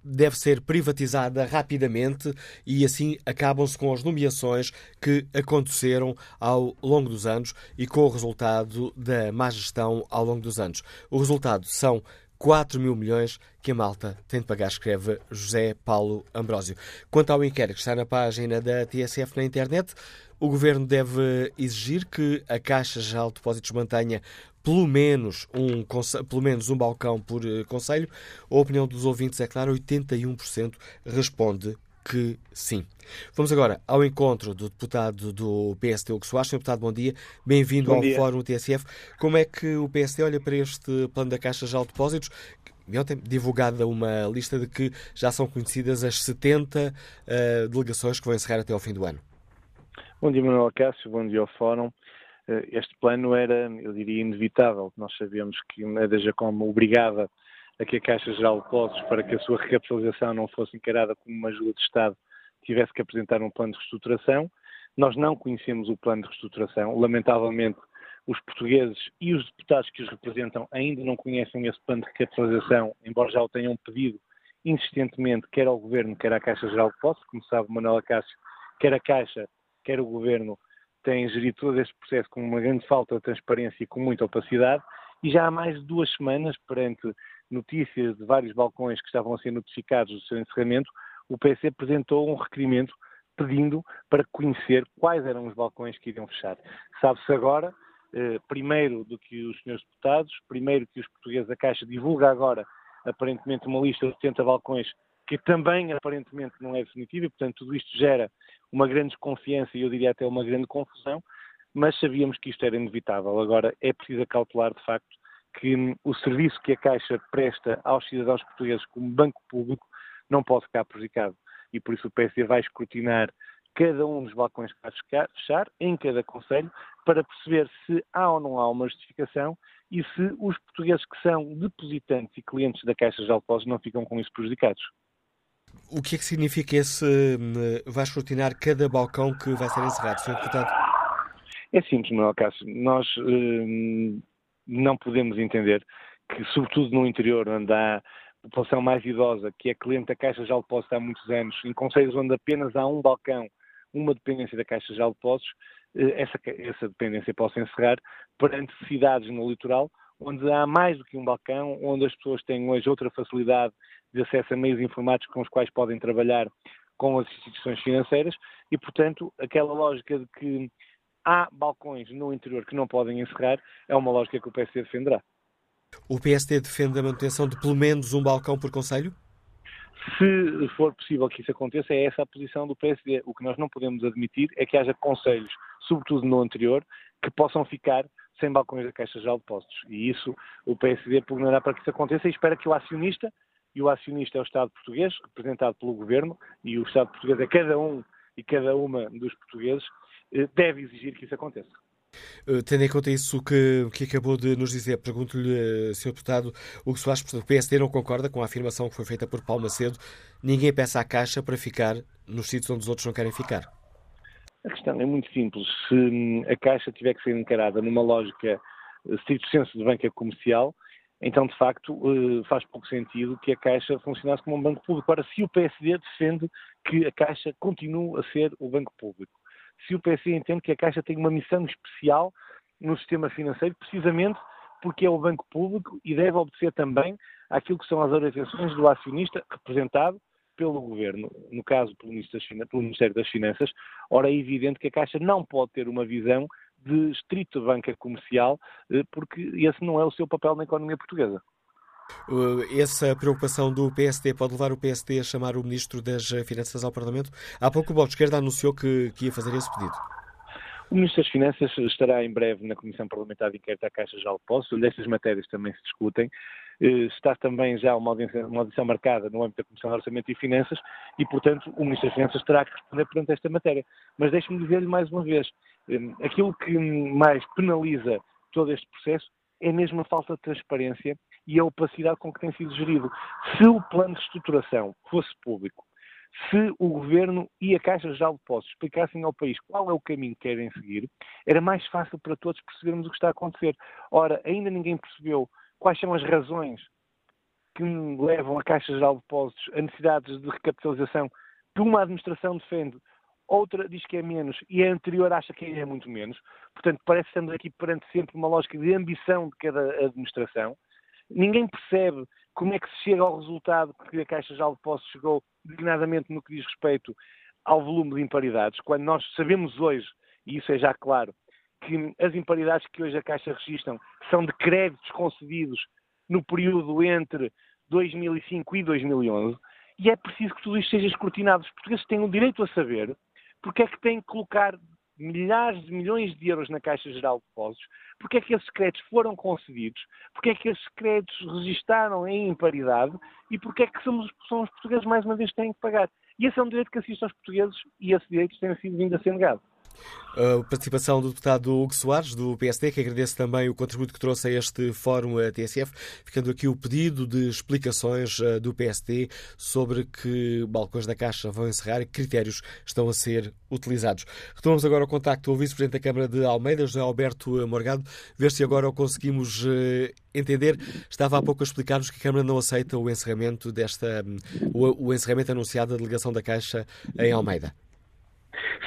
deve ser privatizada rapidamente e assim acabam-se com as nomeações que aconteceram ao longo dos anos e com o resultado da má gestão ao longo dos anos. O resultado são 4 mil milhões que a malta tem de pagar, escreve José Paulo Ambrósio. Quanto ao inquérito que está na página da TSF na internet, o Governo deve exigir que a Caixa Geral de Depósitos mantenha pelo menos um, pelo menos um balcão por uh, conselho. A opinião dos ouvintes é clara, 81% responde que sim. Vamos agora ao encontro do deputado do PSD, Hugo Soares. Senhor deputado, bom dia. Bem-vindo ao dia. Fórum TSF. Como é que o PSD olha para este plano da Caixa de Depósitos? Ontem divulgada uma lista de que já são conhecidas as 70 uh, eh, delegações que vão encerrar até ao fim do ano. Bom dia, Manuel Cássio. Bom dia ao Fórum. Eh, este plano era, eu diria, inevitável. Nós sabíamos que a DGCOM obrigava a que a Caixa Geral de Depósitos, para que a sua recapitalização não fosse encarada como uma ajuda de Estado, tivesse que apresentar um plano de reestruturação. Nós não conhecemos o plano de reestruturação. Lamentavelmente, os portugueses e os deputados que os representam ainda não conhecem esse plano de recapitalização, embora já o tenham pedido insistentemente, quer ao Governo, quer à Caixa Geral de Depósitos. Como sabe, Manuel Acácio, quer a Caixa, quer o Governo tem gerido todo este processo com uma grande falta de transparência e com muita opacidade, e já há mais de duas semanas, perante notícias de vários balcões que estavam a ser notificados do seu encerramento, o PS apresentou um requerimento pedindo para conhecer quais eram os balcões que iriam fechar. Sabe-se agora, eh, primeiro do que os senhores deputados, primeiro que os portugueses da Caixa divulga agora aparentemente uma lista de 70 balcões que também aparentemente não é definitiva e, portanto, tudo isto gera uma grande desconfiança e eu diria até uma grande confusão, mas sabíamos que isto era inevitável. Agora, é preciso calcular, de facto, que hum, o serviço que a Caixa presta aos cidadãos portugueses como banco público não pode ficar prejudicado. E por isso o PSD vai escrutinar cada um dos balcões que vai fechar, em cada Conselho, para perceber se há ou não há uma justificação e se os portugueses que são depositantes e clientes da Caixa de Depósitos não ficam com isso prejudicados. O que é que significa esse hum, vai escrutinar cada balcão que vai ser encerrado, Sr. Deputado? É simples, Manuel Cássio. Nós hum, não podemos entender que, sobretudo no interior, onde há população mais idosa, que é cliente da Caixa de Depósitos há muitos anos, em conselhos onde apenas há um balcão, uma dependência da Caixa de Depósitos, eh, essa, essa dependência possa encerrar perante cidades no litoral, onde há mais do que um balcão, onde as pessoas têm hoje outra facilidade de acesso a meios informáticos com os quais podem trabalhar com as instituições financeiras e, portanto, aquela lógica de que há balcões no interior que não podem encerrar é uma lógica que o PSD defenderá. O PSD defende a manutenção de pelo menos um balcão por Conselho? Se for possível que isso aconteça, é essa a posição do PSD. O que nós não podemos admitir é que haja conselhos, sobretudo no anterior, que possam ficar sem balcões da Caixa de Depósitos. E isso o PSD pugnará para que isso aconteça e espera que o acionista e o acionista é o Estado português, representado pelo Governo, e o Estado português é cada um e cada uma dos portugueses, eh, deve exigir que isso aconteça. Uh, tendo em conta isso que, que acabou de nos dizer, pergunto-lhe, uh, Sr. Deputado, o que Soares, o PSD não concorda com a afirmação que foi feita por Paulo Macedo, ninguém peça à Caixa para ficar nos sítios onde os outros não querem ficar. A questão é muito simples. Se hum, a Caixa tiver que ser encarada numa lógica stricto senso de banca comercial, então, de facto, eh, faz pouco sentido que a Caixa funcionasse como um banco público. Ora, se o PSD defende que a Caixa continue a ser o banco público, se o PSD entende que a Caixa tem uma missão especial no sistema financeiro, precisamente porque é o banco público e deve obedecer também àquilo que são as orientações do acionista representado pelo Governo, no caso pelo Ministério das Finanças, ora é evidente que a Caixa não pode ter uma visão de estrito banca comercial, eh, porque esse não é o seu papel na economia portuguesa. Essa preocupação do PSD pode levar o PSD a chamar o Ministro das Finanças ao Parlamento? Há pouco o Bloco de Esquerda anunciou que, que ia fazer esse pedido. O Ministro das Finanças estará em breve na Comissão Parlamentar de Inquérito à Caixa já o posso, onde estas matérias também se discutem. Eh, está também já uma audição, uma audição marcada no âmbito da Comissão de Orçamento e Finanças e, portanto, o Ministro das Finanças terá que responder perante esta matéria. Mas deixe-me dizer-lhe mais uma vez, eh, aquilo que mais penaliza todo este processo é mesmo a falta de transparência e a opacidade com que tem sido gerido. Se o plano de estruturação fosse público, se o Governo e a Caixa de Depósitos explicassem ao país qual é o caminho que querem seguir, era mais fácil para todos percebermos o que está a acontecer. Ora, ainda ninguém percebeu quais são as razões que levam a Caixa de Depósitos a necessidades de recapitalização que uma administração defende, outra diz que é menos e a anterior acha que é muito menos. Portanto, parece que estamos aqui perante sempre uma lógica de ambição de cada administração. Ninguém percebe como é que se chega ao resultado que a Caixa de Depósitos chegou, designadamente no que diz respeito ao volume de imparidades, quando nós sabemos hoje, e isso é já claro, que as imparidades que hoje a Caixa registram são de créditos concedidos no período entre 2005 e 2011, e é preciso que tudo isto seja escrutinado. Os portugueses têm o direito a saber porque é que têm que colocar milhares de milhões de euros na Caixa Geral de Depósitos, porque é que esses créditos foram concedidos, porque é que esses créditos registaram em imparidade e porque é que somos, são os portugueses mais uma vez que têm que pagar. E esse é um direito que assiste aos portugueses e esse direito tem sido vindo a ser negado. A participação do deputado Hugo Soares, do PSD, que agradece também o contributo que trouxe a este fórum a TSF, ficando aqui o pedido de explicações eh, do PSD sobre que balcões da Caixa vão encerrar e que critérios estão a ser utilizados. Retomamos agora o contacto ao Vice-Presidente da Câmara de Almeida, José Alberto Morgado, ver se agora o conseguimos eh, entender. Estava há pouco a explicar-nos que a Câmara não aceita o encerramento desta, o, o encerramento anunciado da delegação da Caixa em Almeida.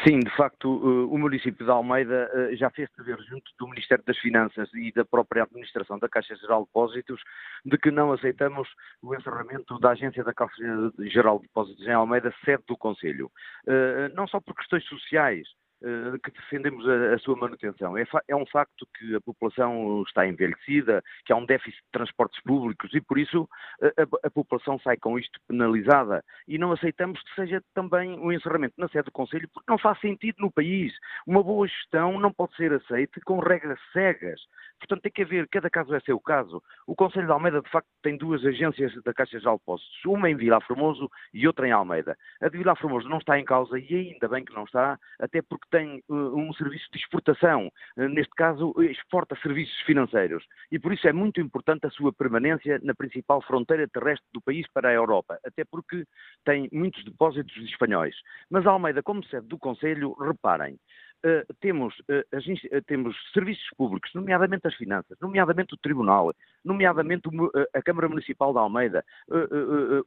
Sim, de facto, o município de Almeida já fez saber junto do Ministério das Finanças e da própria administração da Caixa Geral de Depósitos de que não aceitamos o encerramento da agência da Caixa Geral de Depósitos em Almeida, sede do Conselho. Não só por questões sociais, eh, que defendemos a, a sua manutenção. É, é, um facto que a população está envelhecida, que há um déficit de transportes públicos e por isso a, a, população sai com isto penalizada e não aceitamos que seja também um encerramento na sede do Conselho porque não faz sentido no país. Uma boa gestão não pode ser aceita com regras cegas. Portanto, tem que haver, cada caso é seu caso. O Conselho de Almeida, de facto, tem duas agências da Caixa de Alpostos, uma em Vila Formoso e outra em Almeida. A de Vila Formoso não está em causa e ainda bem que não está, até porque tem uh, um serviço de exportação, uh, neste caso, exporta serviços financeiros. E por isso é muito importante a sua permanência na principal fronteira terrestre do país para a Europa, até porque tem muitos depósitos espanhóis. Mas Almeida, como sede do Conselho, reparem, Uh, temos, temos serviços públicos, nomeadamente as finanças, nomeadamente o Tribunal, nomeadamente a Câmara Municipal de Almeida,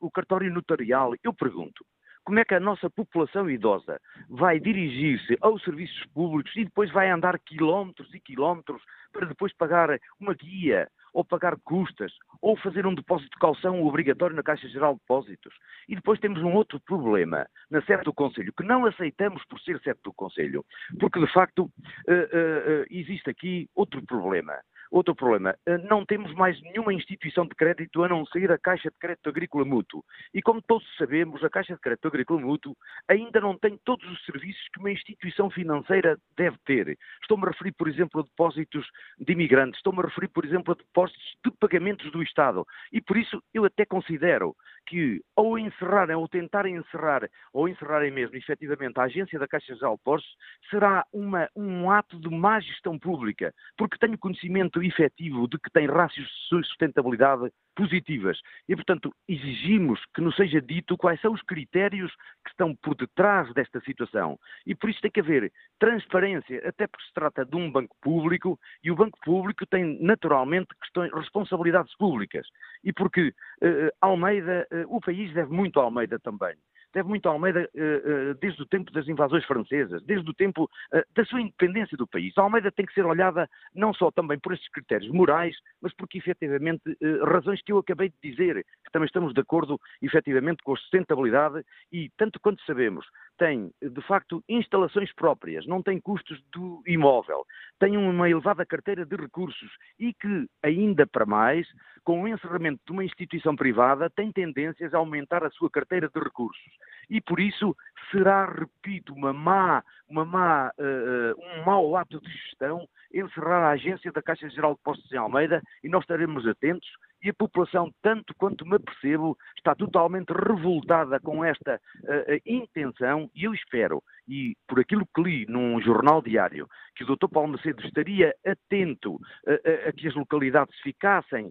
o cartório notarial. Eu pergunto, como é que a nossa população idosa vai dirigir-se aos serviços públicos e depois vai andar quilómetros e quilómetros para depois pagar uma guia, ou pagar custas, ou fazer um depósito de calção obrigatório na Caixa Geral de Depósitos. E depois temos um outro problema na sede do Conselho, que não aceitamos por ser sede do Conselho, porque de facto uh, uh, existe aqui outro problema. Outro problema, eh, não temos mais nenhuma instituição de crédito a não ser a Caixa de Crédito Agrícola Mútuo. E como todos sabemos, a Caixa de Crédito Agrícola Mútuo ainda não tem todos os serviços que uma instituição financeira deve ter. Estou-me a referir, por exemplo, a depósitos de imigrantes, estou-me a referir, por exemplo, a depósitos de pagamentos do Estado. E por isso eu até considero que, ao encerrarem, ou tentarem encerrar, ou encerrarem mesmo, efetivamente, a agência da Caixa de Depósitos, será uma, um ato de má gestão pública, porque tenho conhecimento efetivo de que tem rácios de sustentabilidade positivas. E, portanto, exigimos que nos seja dito quais são os critérios que estão por detrás desta situação. E por isso tem que haver transparência, até porque se trata de um banco público e o banco público tem naturalmente questões, responsabilidades públicas. E porque uh, Almeida, uh, o país deve muito a Almeida também deve muito Almeida uh, desde o tempo das invasões francesas, desde o tempo uh, da sua independência do país. A Almeida tem que ser olhada não só também por estes critérios morais, mas porque efetivamente razões que eu acabei de dizer, que também estamos de acordo efetivamente com a sustentabilidade e, tanto quanto sabemos, tem, de facto, instalações próprias, não tem custos do imóvel, tem uma elevada carteira de recursos e que, ainda para mais, com o encerramento de uma instituição privada, tem tendências a aumentar a sua carteira de recursos. E por isso será, repito, uma má, uma má, uh, um mau ato de gestão encerrar a agência da Caixa Geral de Postos em Almeida e nós estaremos atentos e a população, tanto quanto me apercebo, está totalmente revoltada com esta uh, intenção e eu espero, e por aquilo que li num jornal diário, que o Dr. Paulo Macedo estaria atento uh, uh, a que as localidades ficassem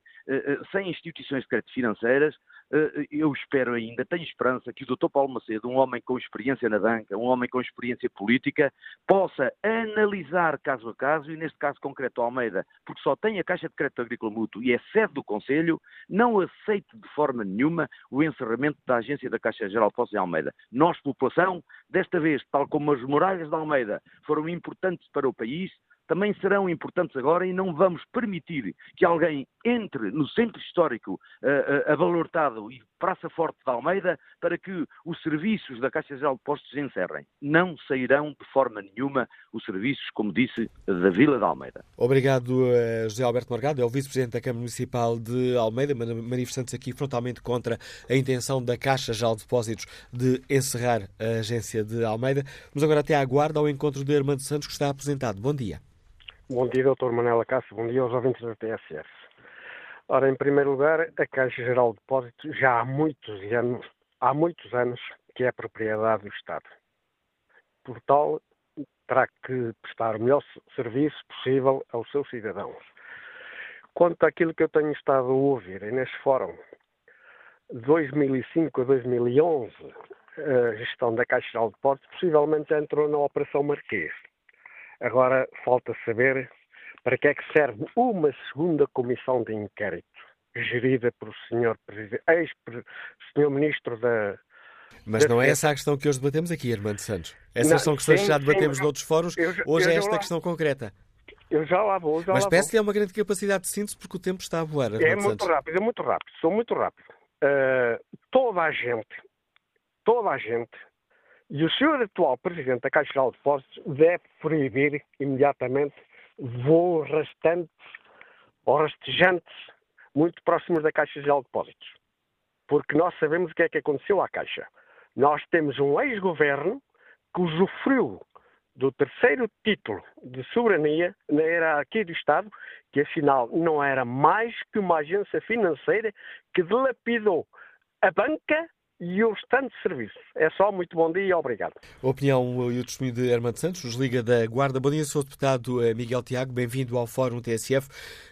sem instituições de crédito financeiras, eu espero ainda, tenho esperança que o Dr. Paulo Macedo, um homem com experiência na banca, um homem com experiência política, possa analisar caso a caso, e neste caso concreto Almeida, porque só tem a Caixa de Crédito Agrícola Mútuo e é sede do Conselho, não aceite de forma nenhuma o encerramento da agência da Caixa Geral de em Almeida. Nós, população, desta vez, tal como as muralhas de Almeida foram importantes para o país, também serão importantes agora e não vamos permitir que alguém entre no centro histórico uh, uh, avalortado e Praça Forte de Almeida para que os serviços da Caixa Geral de Postos encerrem. Não sairão de forma nenhuma os serviços, como disse, da Vila de Almeida. Obrigado, uh, José Alberto Morgado, é o Vice-Presidente da Câmara Municipal de Almeida, manifestando-se aqui frontalmente contra a intenção da Caixa Geral de Depósitos de encerrar a agência de Almeida. Vamos agora até à Guarda, ao encontro de Armando Santos, que está apresentado. Bom dia. Bom dia, Dr. Manela Cássio. Bom dia aos ouvintes da TSF. Ora, em primeiro lugar, a Caixa Geral de Depósitos já há muitos anos, há muitos anos que é propriedade do Estado. Por tal, terá que prestar o melhor serviço possível aos seus cidadãos. Quanto àquilo que eu tenho estado a ouvir neste fórum, de 2005 a 2011, a gestão da Caixa Geral de Depósitos possivelmente entrou na Operação Marquês. Agora falta saber para que é que serve uma segunda comissão de inquérito, gerida por o senhor ex-senhor ministro da, Mas não é essa a questão que hoje debatemos aqui, Armando Santos. Essas não, são questões sim, que já debatemos sim, noutros fóruns. Eu, hoje eu é esta questão concreta. Eu já lá vou. Já Mas parece que é uma grande capacidade de síntese porque o tempo está a voar. Armando é muito Santos. rápido, é muito rápido. Sou muito rápido. Uh, toda a gente, toda a gente, e o senhor atual presidente da Caixa Geral de Depósitos deve proibir imediatamente voos restantes ou rastejantes muito próximos da Caixa Geral de Depósitos. Porque nós sabemos o que é que aconteceu à Caixa. Nós temos um ex-governo que usufruiu do terceiro título de soberania na hierarquia do Estado, que afinal não era mais que uma agência financeira que dilapidou a banca e o restante de serviços. É só, muito bom dia e obrigado. A opinião e o testemunho de Hermano Santos, nos Liga da Guarda. Bom dia, o deputado eh, Miguel Tiago, bem-vindo ao Fórum TSF.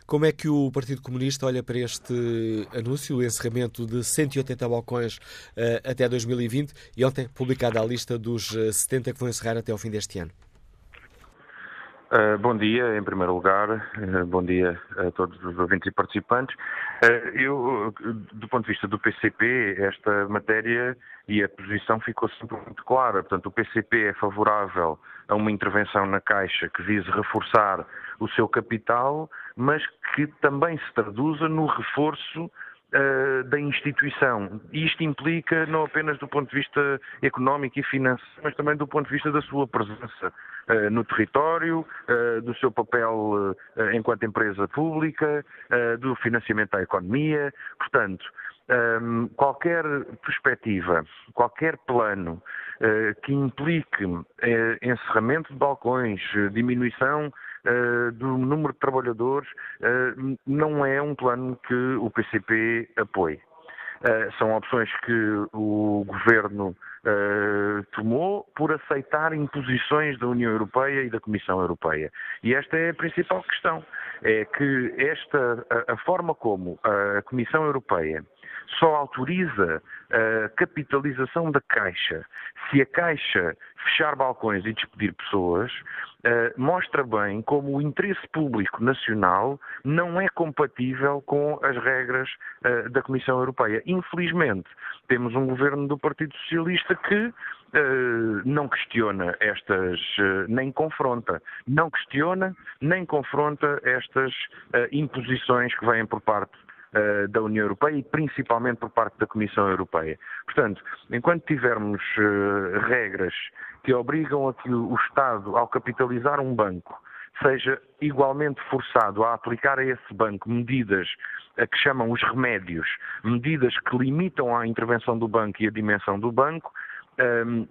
Como é que o Partido Comunista olha para este anúncio, o encerramento de 180 balcões uh, até 2020 e ontem publicada a lista dos 70 eh, que vão encerrar até ao fim deste ano? Uh, bom dia, em primeiro lugar, uh, bom dia a todos os ouvintes e participantes. Uh, eu, do ponto de vista do PCP, esta matéria e a posição ficou sempre muito clara. Portanto, o PCP é favorável a uma intervenção na Caixa que vise reforçar o seu capital, mas que também se traduza no reforço da instituição. E isto implica não apenas do ponto de vista económico e financeiro, mas também do ponto de vista da sua presença uh, no território, uh, do seu papel enquanto empresa pública, do financiamento à economia. Portanto, um, qualquer perspectiva, qualquer plano que implique encerramento de balcões, diminuição do número de trabalhadores, uh, não é um plano que o PCP apoie. Uh, são opções que o governo tomou por aceitar imposições da União Europeia e da Comissão Europeia. E esta é a principal questão. É que esta, a forma como a Comissão Europeia só autoriza a capitalização da Caixa se a Caixa fechar balcões e despedir pessoas, uh, mostra bem como o interesse público nacional não é compatível com as regras uh, da Comissão Europeia. Infelizmente, temos um governo do Partido Socialista que Uh, não questiona estas, nem confronta, não questiona nem confronta estas imposições que vêm por parte uh, da União Europeia e principalmente por parte da Comissão Europeia. Portanto, enquanto tivermos uh, regras que obrigam a que o Estado, ao capitalizar um banco, seja igualmente forçado a aplicar a esse banco medidas a que chamam os remédios, medidas que limitam a intervenção do banco e a dimensão do banco, ehm,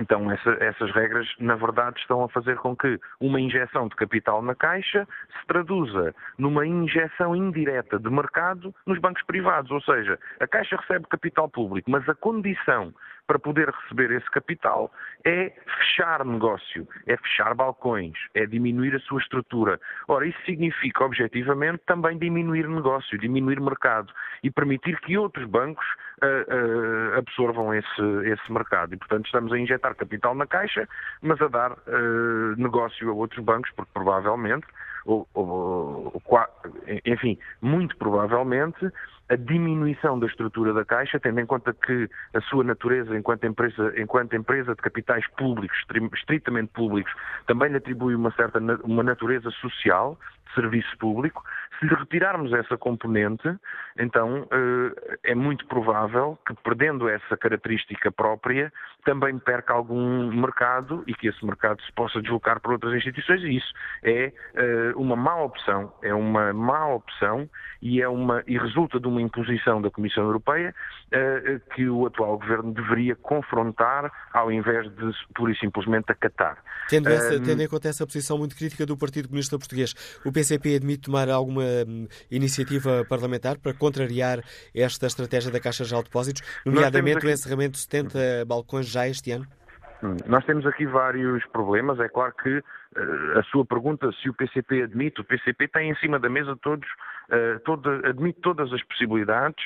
então, essa, essas regras, na verdade, estão a fazer com que uma injeção de capital na Caixa se traduza numa injeção indireta de mercado nos bancos privados. Ou seja, a Caixa recebe capital público, mas a condição para poder receber esse capital é fechar negócio, é fechar balcões, é diminuir a sua estrutura. Ora, isso significa, objetivamente, também diminuir negócio, diminuir mercado e permitir que outros bancos uh, uh, absorvam esse, esse mercado. E, portanto, estamos a injetar capital na Caixa, mas a dar uh, negócio a outros bancos, porque provavelmente, ou, ou, ou, enfim, muito provavelmente, a diminuição da estrutura da Caixa, tendo em conta que a sua natureza enquanto empresa, enquanto empresa de capitais públicos, estritamente públicos, também lhe atribui uma certa uma natureza social, de serviço público, se lhe retirarmos essa componente, então eh, é muito provável que, perdendo essa característica própria, também perca algum mercado e que esse mercado se possa deslocar para outras instituições, e isso é eh, uma má opção, é uma má opção e, é uma, e resulta de uma imposição da Comissão Europeia eh, que o atual governo deveria confrontar ao invés de pura e simplesmente acatar. Tendo, essa, tendo em conta essa posição muito crítica do Partido Comunista Português, o PCP admite tomar alguma hum, iniciativa parlamentar para contrariar esta estratégia da Caixa de Depósitos, nomeadamente aqui... o encerramento de 70 balcões já este ano? Nós temos aqui vários problemas. É claro que a sua pergunta se o PCP admite, o PCP tem em cima da mesa todos, toda, admite todas as possibilidades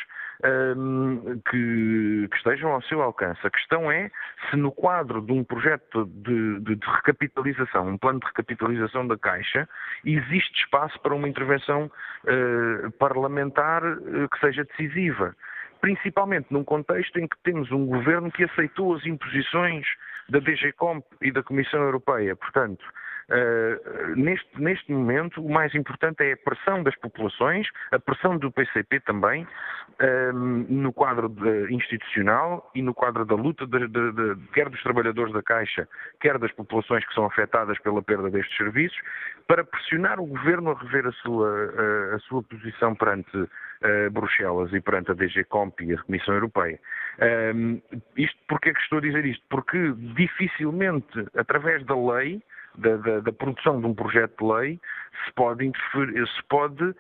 um, que, que, estejam ao seu alcance. A questão é se no quadro de um projeto de, de, de, recapitalização, um plano de recapitalização da Caixa, existe espaço para uma intervenção uh, parlamentar que seja decisiva principalmente num contexto em que temos um governo que aceitou as imposições da DGCOMP e da Comissão Europeia. Portanto, Uh, neste, neste momento, o mais importante é a pressão das populações, a pressão do PCP também, uh, no quadro de, institucional e no quadro da luta, de, de, quer dos trabalhadores da Caixa, quer das populações que são afetadas pela perda destes serviços, para pressionar o governo a rever a sua, uh, a sua posição perante Bruxelas e perante a DG Comp e a Comissão Europeia. isto, porque é que estou a dizer isto? Porque dificilmente, através da lei, da, da, da, produção de um projeto de lei se pode, se pode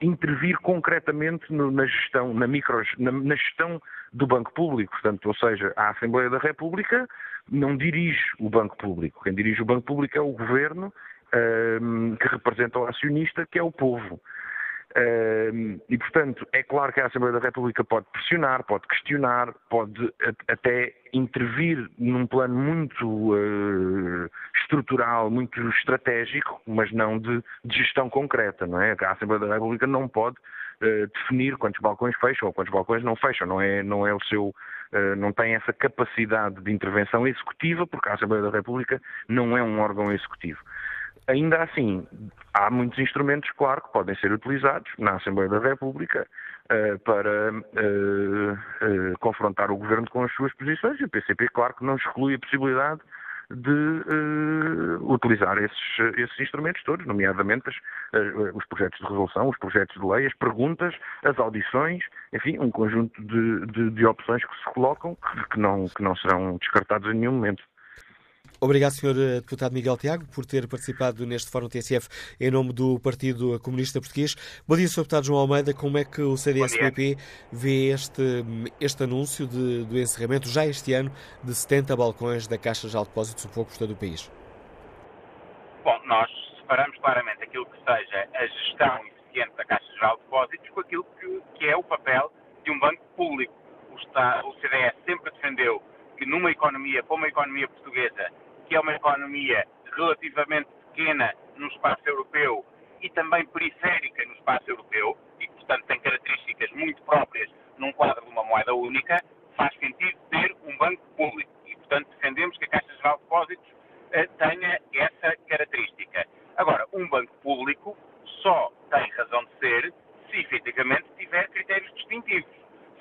intervir concretamente no, na gestão, na, micro, na, na, gestão do Banco Público. Portanto, ou seja, a Assembleia da República não dirige o Banco Público. Quem dirige o Banco Público é o Governo, um, que representa o acionista, que é o povo e, portanto, é claro que a Assembleia da República pode pressionar, pode questionar, pode até intervir num plano muito uh, estrutural, muito estratégico, mas não de, de, gestão concreta, não é? A Assembleia da República não pode uh, definir quantos balcões fecham ou quantos balcões não fecham, não é, não é o seu, uh, não tem essa capacidade de intervenção executiva, porque a Assembleia da República não é um órgão executivo. Ainda assim, há muitos instrumentos, claro, que podem ser utilizados na Assembleia da República uh, para uh, uh, confrontar o Governo com as suas posições e o PCP, claro, que não exclui a possibilidade de utilizar esses, esses, instrumentos todos, nomeadamente as, os projetos de resolução, os projetos de lei, as perguntas, as audições, enfim, um conjunto de, de, de opções que se colocam que não, que não serão descartados em nenhum momento. Obrigado, Sr. Eh, Deputado Miguel Tiago, por ter participado neste Fórum TSF em nome do Partido Comunista Português. Bom dia, Sr. Deputado João Almeida. Como é que o CDS-PP vê este, este anúncio de, do encerramento, já este ano, de 70 balcões da Caixa de Depósitos, um pouco por todo o país? Bom, nós separamos claramente aquilo que seja a gestão eficiente da Caixa Geral de Depósitos com aquilo que, que é o papel de um banco público. O, o CDS sempre defendeu que numa economia, como a economia portuguesa, que é uma economia relativamente pequena no espaço europeu e também periférica no espaço europeu, e portanto, tem características muito próprias num quadro de uma moeda única, faz sentido ter um banco público. E, portanto, defendemos que a Caixa Geral de Depósitos eh, tenha essa característica. Agora, um banco público só tem razão de ser se efetivamente tiver critérios distintivos.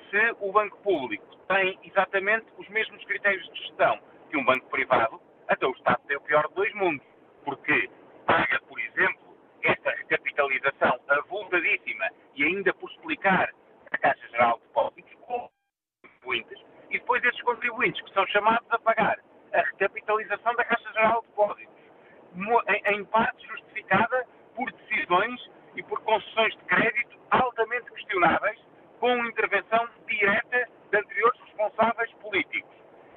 Se o banco público tem exatamente os mesmos critérios de gestão que um banco privado, até o Estado tem o pior de dois mundos, porque paga, por exemplo, esta recapitalização avultadíssima e ainda por explicar a Caixa Geral de Depósitos com contribuintes, e depois esses contribuintes que são chamados a pagar a recapitalização da Caixa Geral de Depósitos, em parte justificada por decisões e por concessões de crédito altamente questionáveis, com intervenção direta de anteriores responsáveis políticos.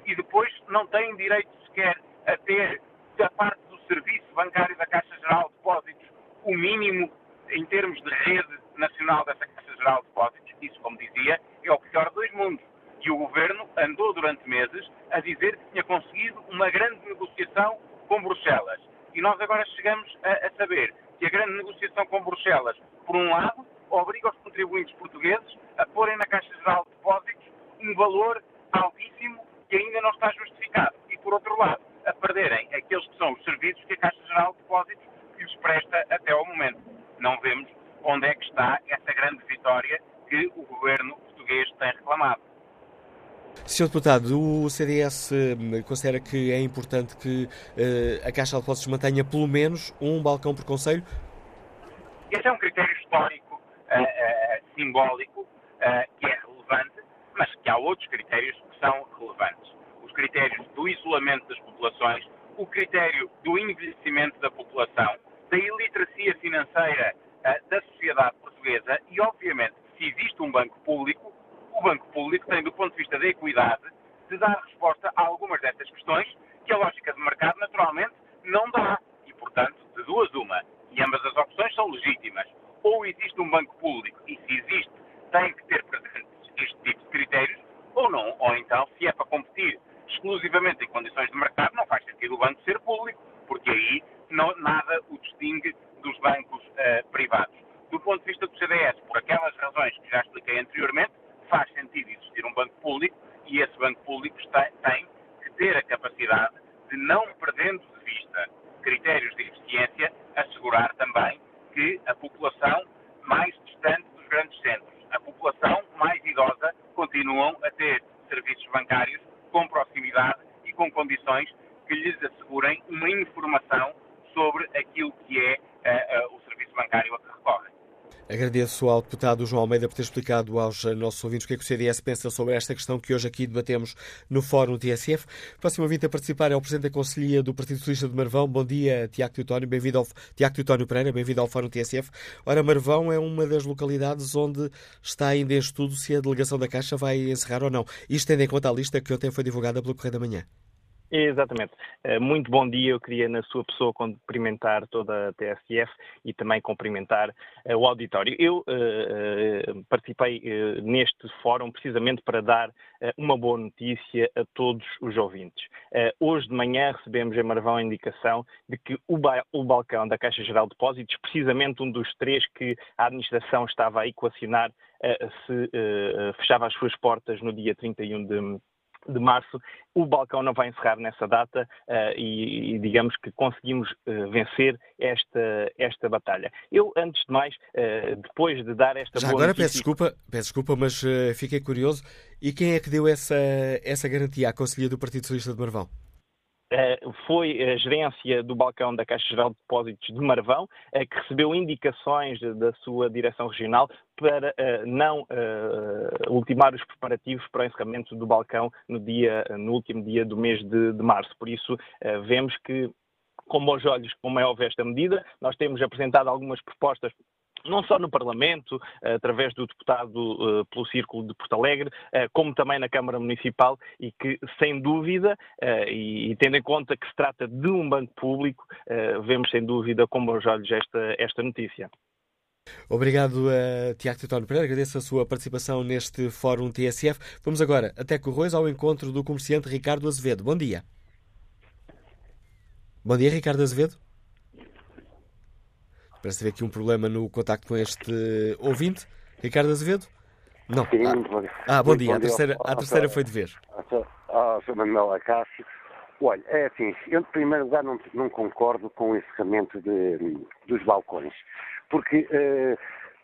E depois não têm direito sequer a ter, da parte do Serviço Bancário da Caixa Geral de Depósitos, o mínimo em termos de rede nacional dessa Caixa Geral de Depósitos. Isso, como dizia, é o pior dos mundos. E o governo andou durante meses a dizer que tinha conseguido uma grande negociação com Bruxelas. E nós agora chegamos a, a saber que a grande negociação com Bruxelas, por um lado, obriga os contribuintes portugueses a porem na Caixa Geral de Depósitos um valor altíssimo que ainda não está justificado. E, por outro lado, a perderem aqueles que são os serviços que a Caixa Geral de Depósitos lhes presta até ao momento. Não vemos onde é que está essa grande vitória que o governo português tem reclamado. Sr. Deputado, o CDS hum, considera que é importante que uh, a Caixa de Depósitos mantenha pelo menos um balcão por Conselho? Esse é um critério histórico, uh, uh, simbólico, que é relevante, mas que há outros critérios que são relevantes critérios do isolamento das populações, o critério do envelhecimento da população, da iliteracia financeira da sociedade portuguesa e, obviamente, se existe um banco público, o banco público tem, do ponto de vista da equidade, de dar resposta a algumas destas questões que a lógica de mercado, naturalmente, não dá. E, portanto, de duas uma. E ambas as opções são legítimas. Ou existe um banco público, e se existe, tem que ter presentes este tipo de critérios, ou não. Ou então, se é para competir exclusivamente em condições de mercado, não faz sentido o banco ser público, porque aí não, nada o distingue dos bancos uh, privados. Do ponto de vista do CDS, por aquelas razões que já expliquei anteriormente, faz sentido existir um banco público e esse banco público está, tem que ter a capacidade de, não perdendo de vista critérios de eficiência, assegurar também que a população mais distante dos grandes centros, a população mais idosa, continuam a ter serviços bancários com proximidade e com condições que lhes assegurem uma informação sobre aquilo que é uh, uh, o serviço bancário a que recorrem. Agradeço ao deputado João Almeida por ter explicado aos nossos ouvintes o que é que o CDS pensa sobre esta questão que hoje aqui debatemos no Fórum TSF. Próximo ouvinte a participar é o Presidente da Conselhia do Partido Socialista de Marvão. Bom dia, Tiago Teutónio. Bem-vindo ao, Tiago Teutónio Pereira, bem-vindo ao Fórum TSF. Ora, Marvão é uma das localidades onde está ainda em estudo se a delegação da Caixa vai encerrar ou não. Isto tendo em conta a lista que ontem foi divulgada pelo Correio da Manhã. Exatamente. Eh, muito bom dia. Eu queria, na sua pessoa, cumprimentar toda a TSF e também cumprimentar uh, o auditório. Eu uh, participei uh, neste fórum precisamente para dar uma boa notícia a todos os ouvintes. hoje de manhã recebemos em Marvão a indicação de que o, ba o balcão da Caixa Geral de Depósitos, precisamente um dos três que a administração estava a equacionar, se fechava as suas portas no dia 31 de de março, o balcão não vai encerrar nessa data uh, e, e, digamos que conseguimos uh, vencer esta, esta batalha. Eu, antes de mais, uh, depois de dar esta Já agora notícia... peço desculpa, peço desculpa, mas fiquei curioso. E quem é que deu essa, essa garantia à Conselhia do Partido Socialista de Marvão? Uh, foi a gerência do balcão da Caixa Geral de Depósitos de Marvão, que recebeu indicações da sua direção regional para uh, não ultimar os preparativos para o encerramento do balcão no, dia, no último dia do mês de, de março. Por isso, vemos que com bons olhos, como é óbvio esta medida. Nós temos apresentado algumas propostas não só no Parlamento, através do deputado uh, pelo Círculo de Porto Alegre, uh, como também na Câmara Municipal, e que, sem dúvida, uh, e, tendo em conta que se trata de um banco público, vemos sem dúvida com bons olhos esta, esta notícia. Obrigado a Tiago Teutónio Pereira, agradeço a sua participação neste Fórum TSF. Vamos agora até Corroios ao encontro do comerciante Ricardo Azevedo. Bom dia. Bom dia, Ricardo Azevedo. Parece haver aqui um problema no contacto com este ouvinte. Ricardo Azevedo? Não. Sim, ah, muito bom dia. Ah, bom muito dia. a terceira, a terceira foi de ver. Ah, Sr. Manuel Acácio. Olha, é assim, eu, em primeiro lugar, não, não concordo com o encerramento de, dos balcões. Porque, eh,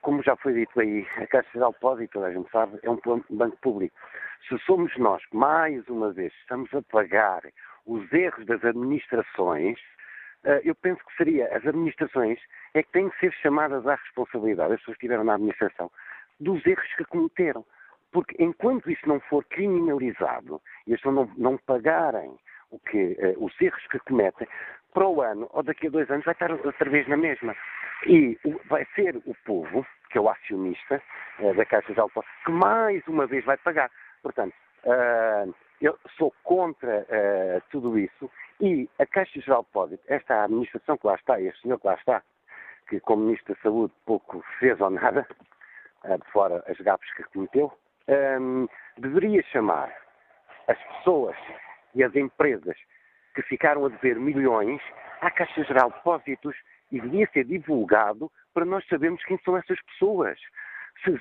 como já foi dito aí, a Caixa de Depósito, toda a gente sabe, é um banco público. Se somos nós mais uma vez, estamos a pagar os erros das administrações, eu penso que seria as administrações é que têm que ser chamadas à responsabilidade, as pessoas que estiveram na administração, dos erros que cometeram. Porque enquanto isso não for criminalizado e as pessoas não, não pagarem o que, uh, os erros que cometem, para o ano ou daqui a dois anos vai estar outra vez na mesma. E vai ser o povo, que é o acionista uh, da Caixa de Alto, que mais uma vez vai pagar. Portanto, uh, eu sou contra tudo isso e a Caixa Geral de Depósito, esta administração que lá está, este senhor que lá está, que como Ministro da Saúde pouco fez ou nada, eh, de fora as gapes que cometeu, um, ehm, deveria chamar as pessoas e as empresas que ficaram a dever milhões à Caixa Geral de Depósitos e devia ser divulgado para nós sabermos quem são essas pessoas. Se,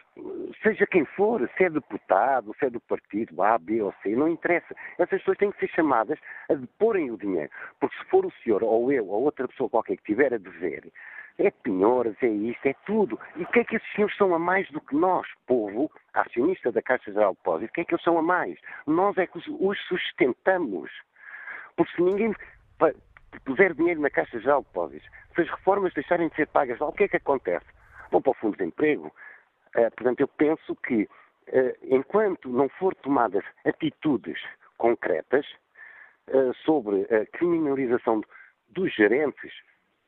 seja quem for, se é deputado, se é do partido A, B ou C, não interessa. Essas pessoas têm que ser chamadas a deporem o dinheiro. Porque se for o senhor ou eu ou outra pessoa qualquer que tiver a dever, é penhoras, é isto, é tudo. E o que é que esses senhores são a mais do que nós, povo, acionista da Caixa Geral de Depósitos? O que é que eles são a mais? Nós é que os sustentamos. Porque se ninguém puser dinheiro na Caixa Geral de Depósitos, se as reformas deixarem de ser pagas lá, o que é que acontece? Vão para o Fundo de Emprego. Uh, portanto, eu penso que, uh, enquanto não for tomadas atitudes concretas uh, sobre a criminalização dos gerentes,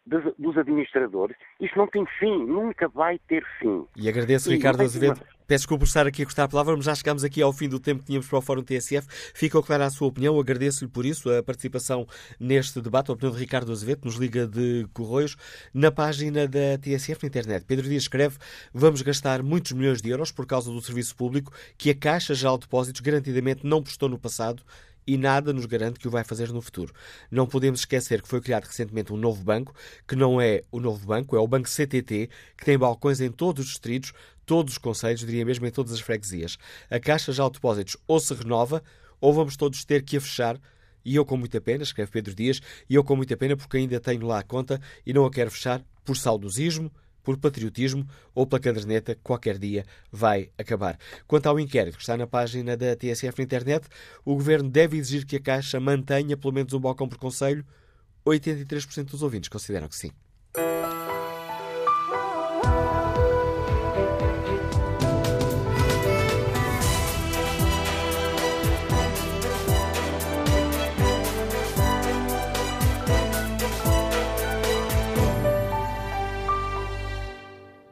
dos administradores, isto não tem fim, nunca vai ter fim. E agradeço, e Ricardo Azevedo. Peço desculpa por estar aqui a cortar a palavra, mas já chegámos aqui ao fim do tempo que tínhamos para o Fórum TSF. Fica clara a sua opinião, agradeço-lhe por isso, a participação neste debate, a opinião de Ricardo Azevedo, que nos liga de Corroios, na página da TSF na internet. Pedro Dias escreve: Vamos gastar muitos milhões de euros por causa do serviço público que a Caixa Geral de Depósitos garantidamente não prestou no passado e nada nos garante que o vai fazer no futuro. Não podemos esquecer que foi criado recentemente um novo banco, que não é o novo banco, é o Banco CTT, que tem balcões em todos os distritos, todos os conselhos, diria mesmo em todas as freguesias. A Caixa de Depósitos ou se renova, ou vamos todos ter que a fechar e eu com muita pena, escreve Pedro Dias, e eu com muita pena porque ainda tenho lá a conta e não a quero fechar por saudosismo, por patriotismo ou pela caderneta, qualquer dia vai acabar. Quanto ao inquérito que está na página da TSF na internet, o Governo deve exigir que a Caixa mantenha pelo menos um balcão por conselho. 83% dos ouvintes consideram que sim.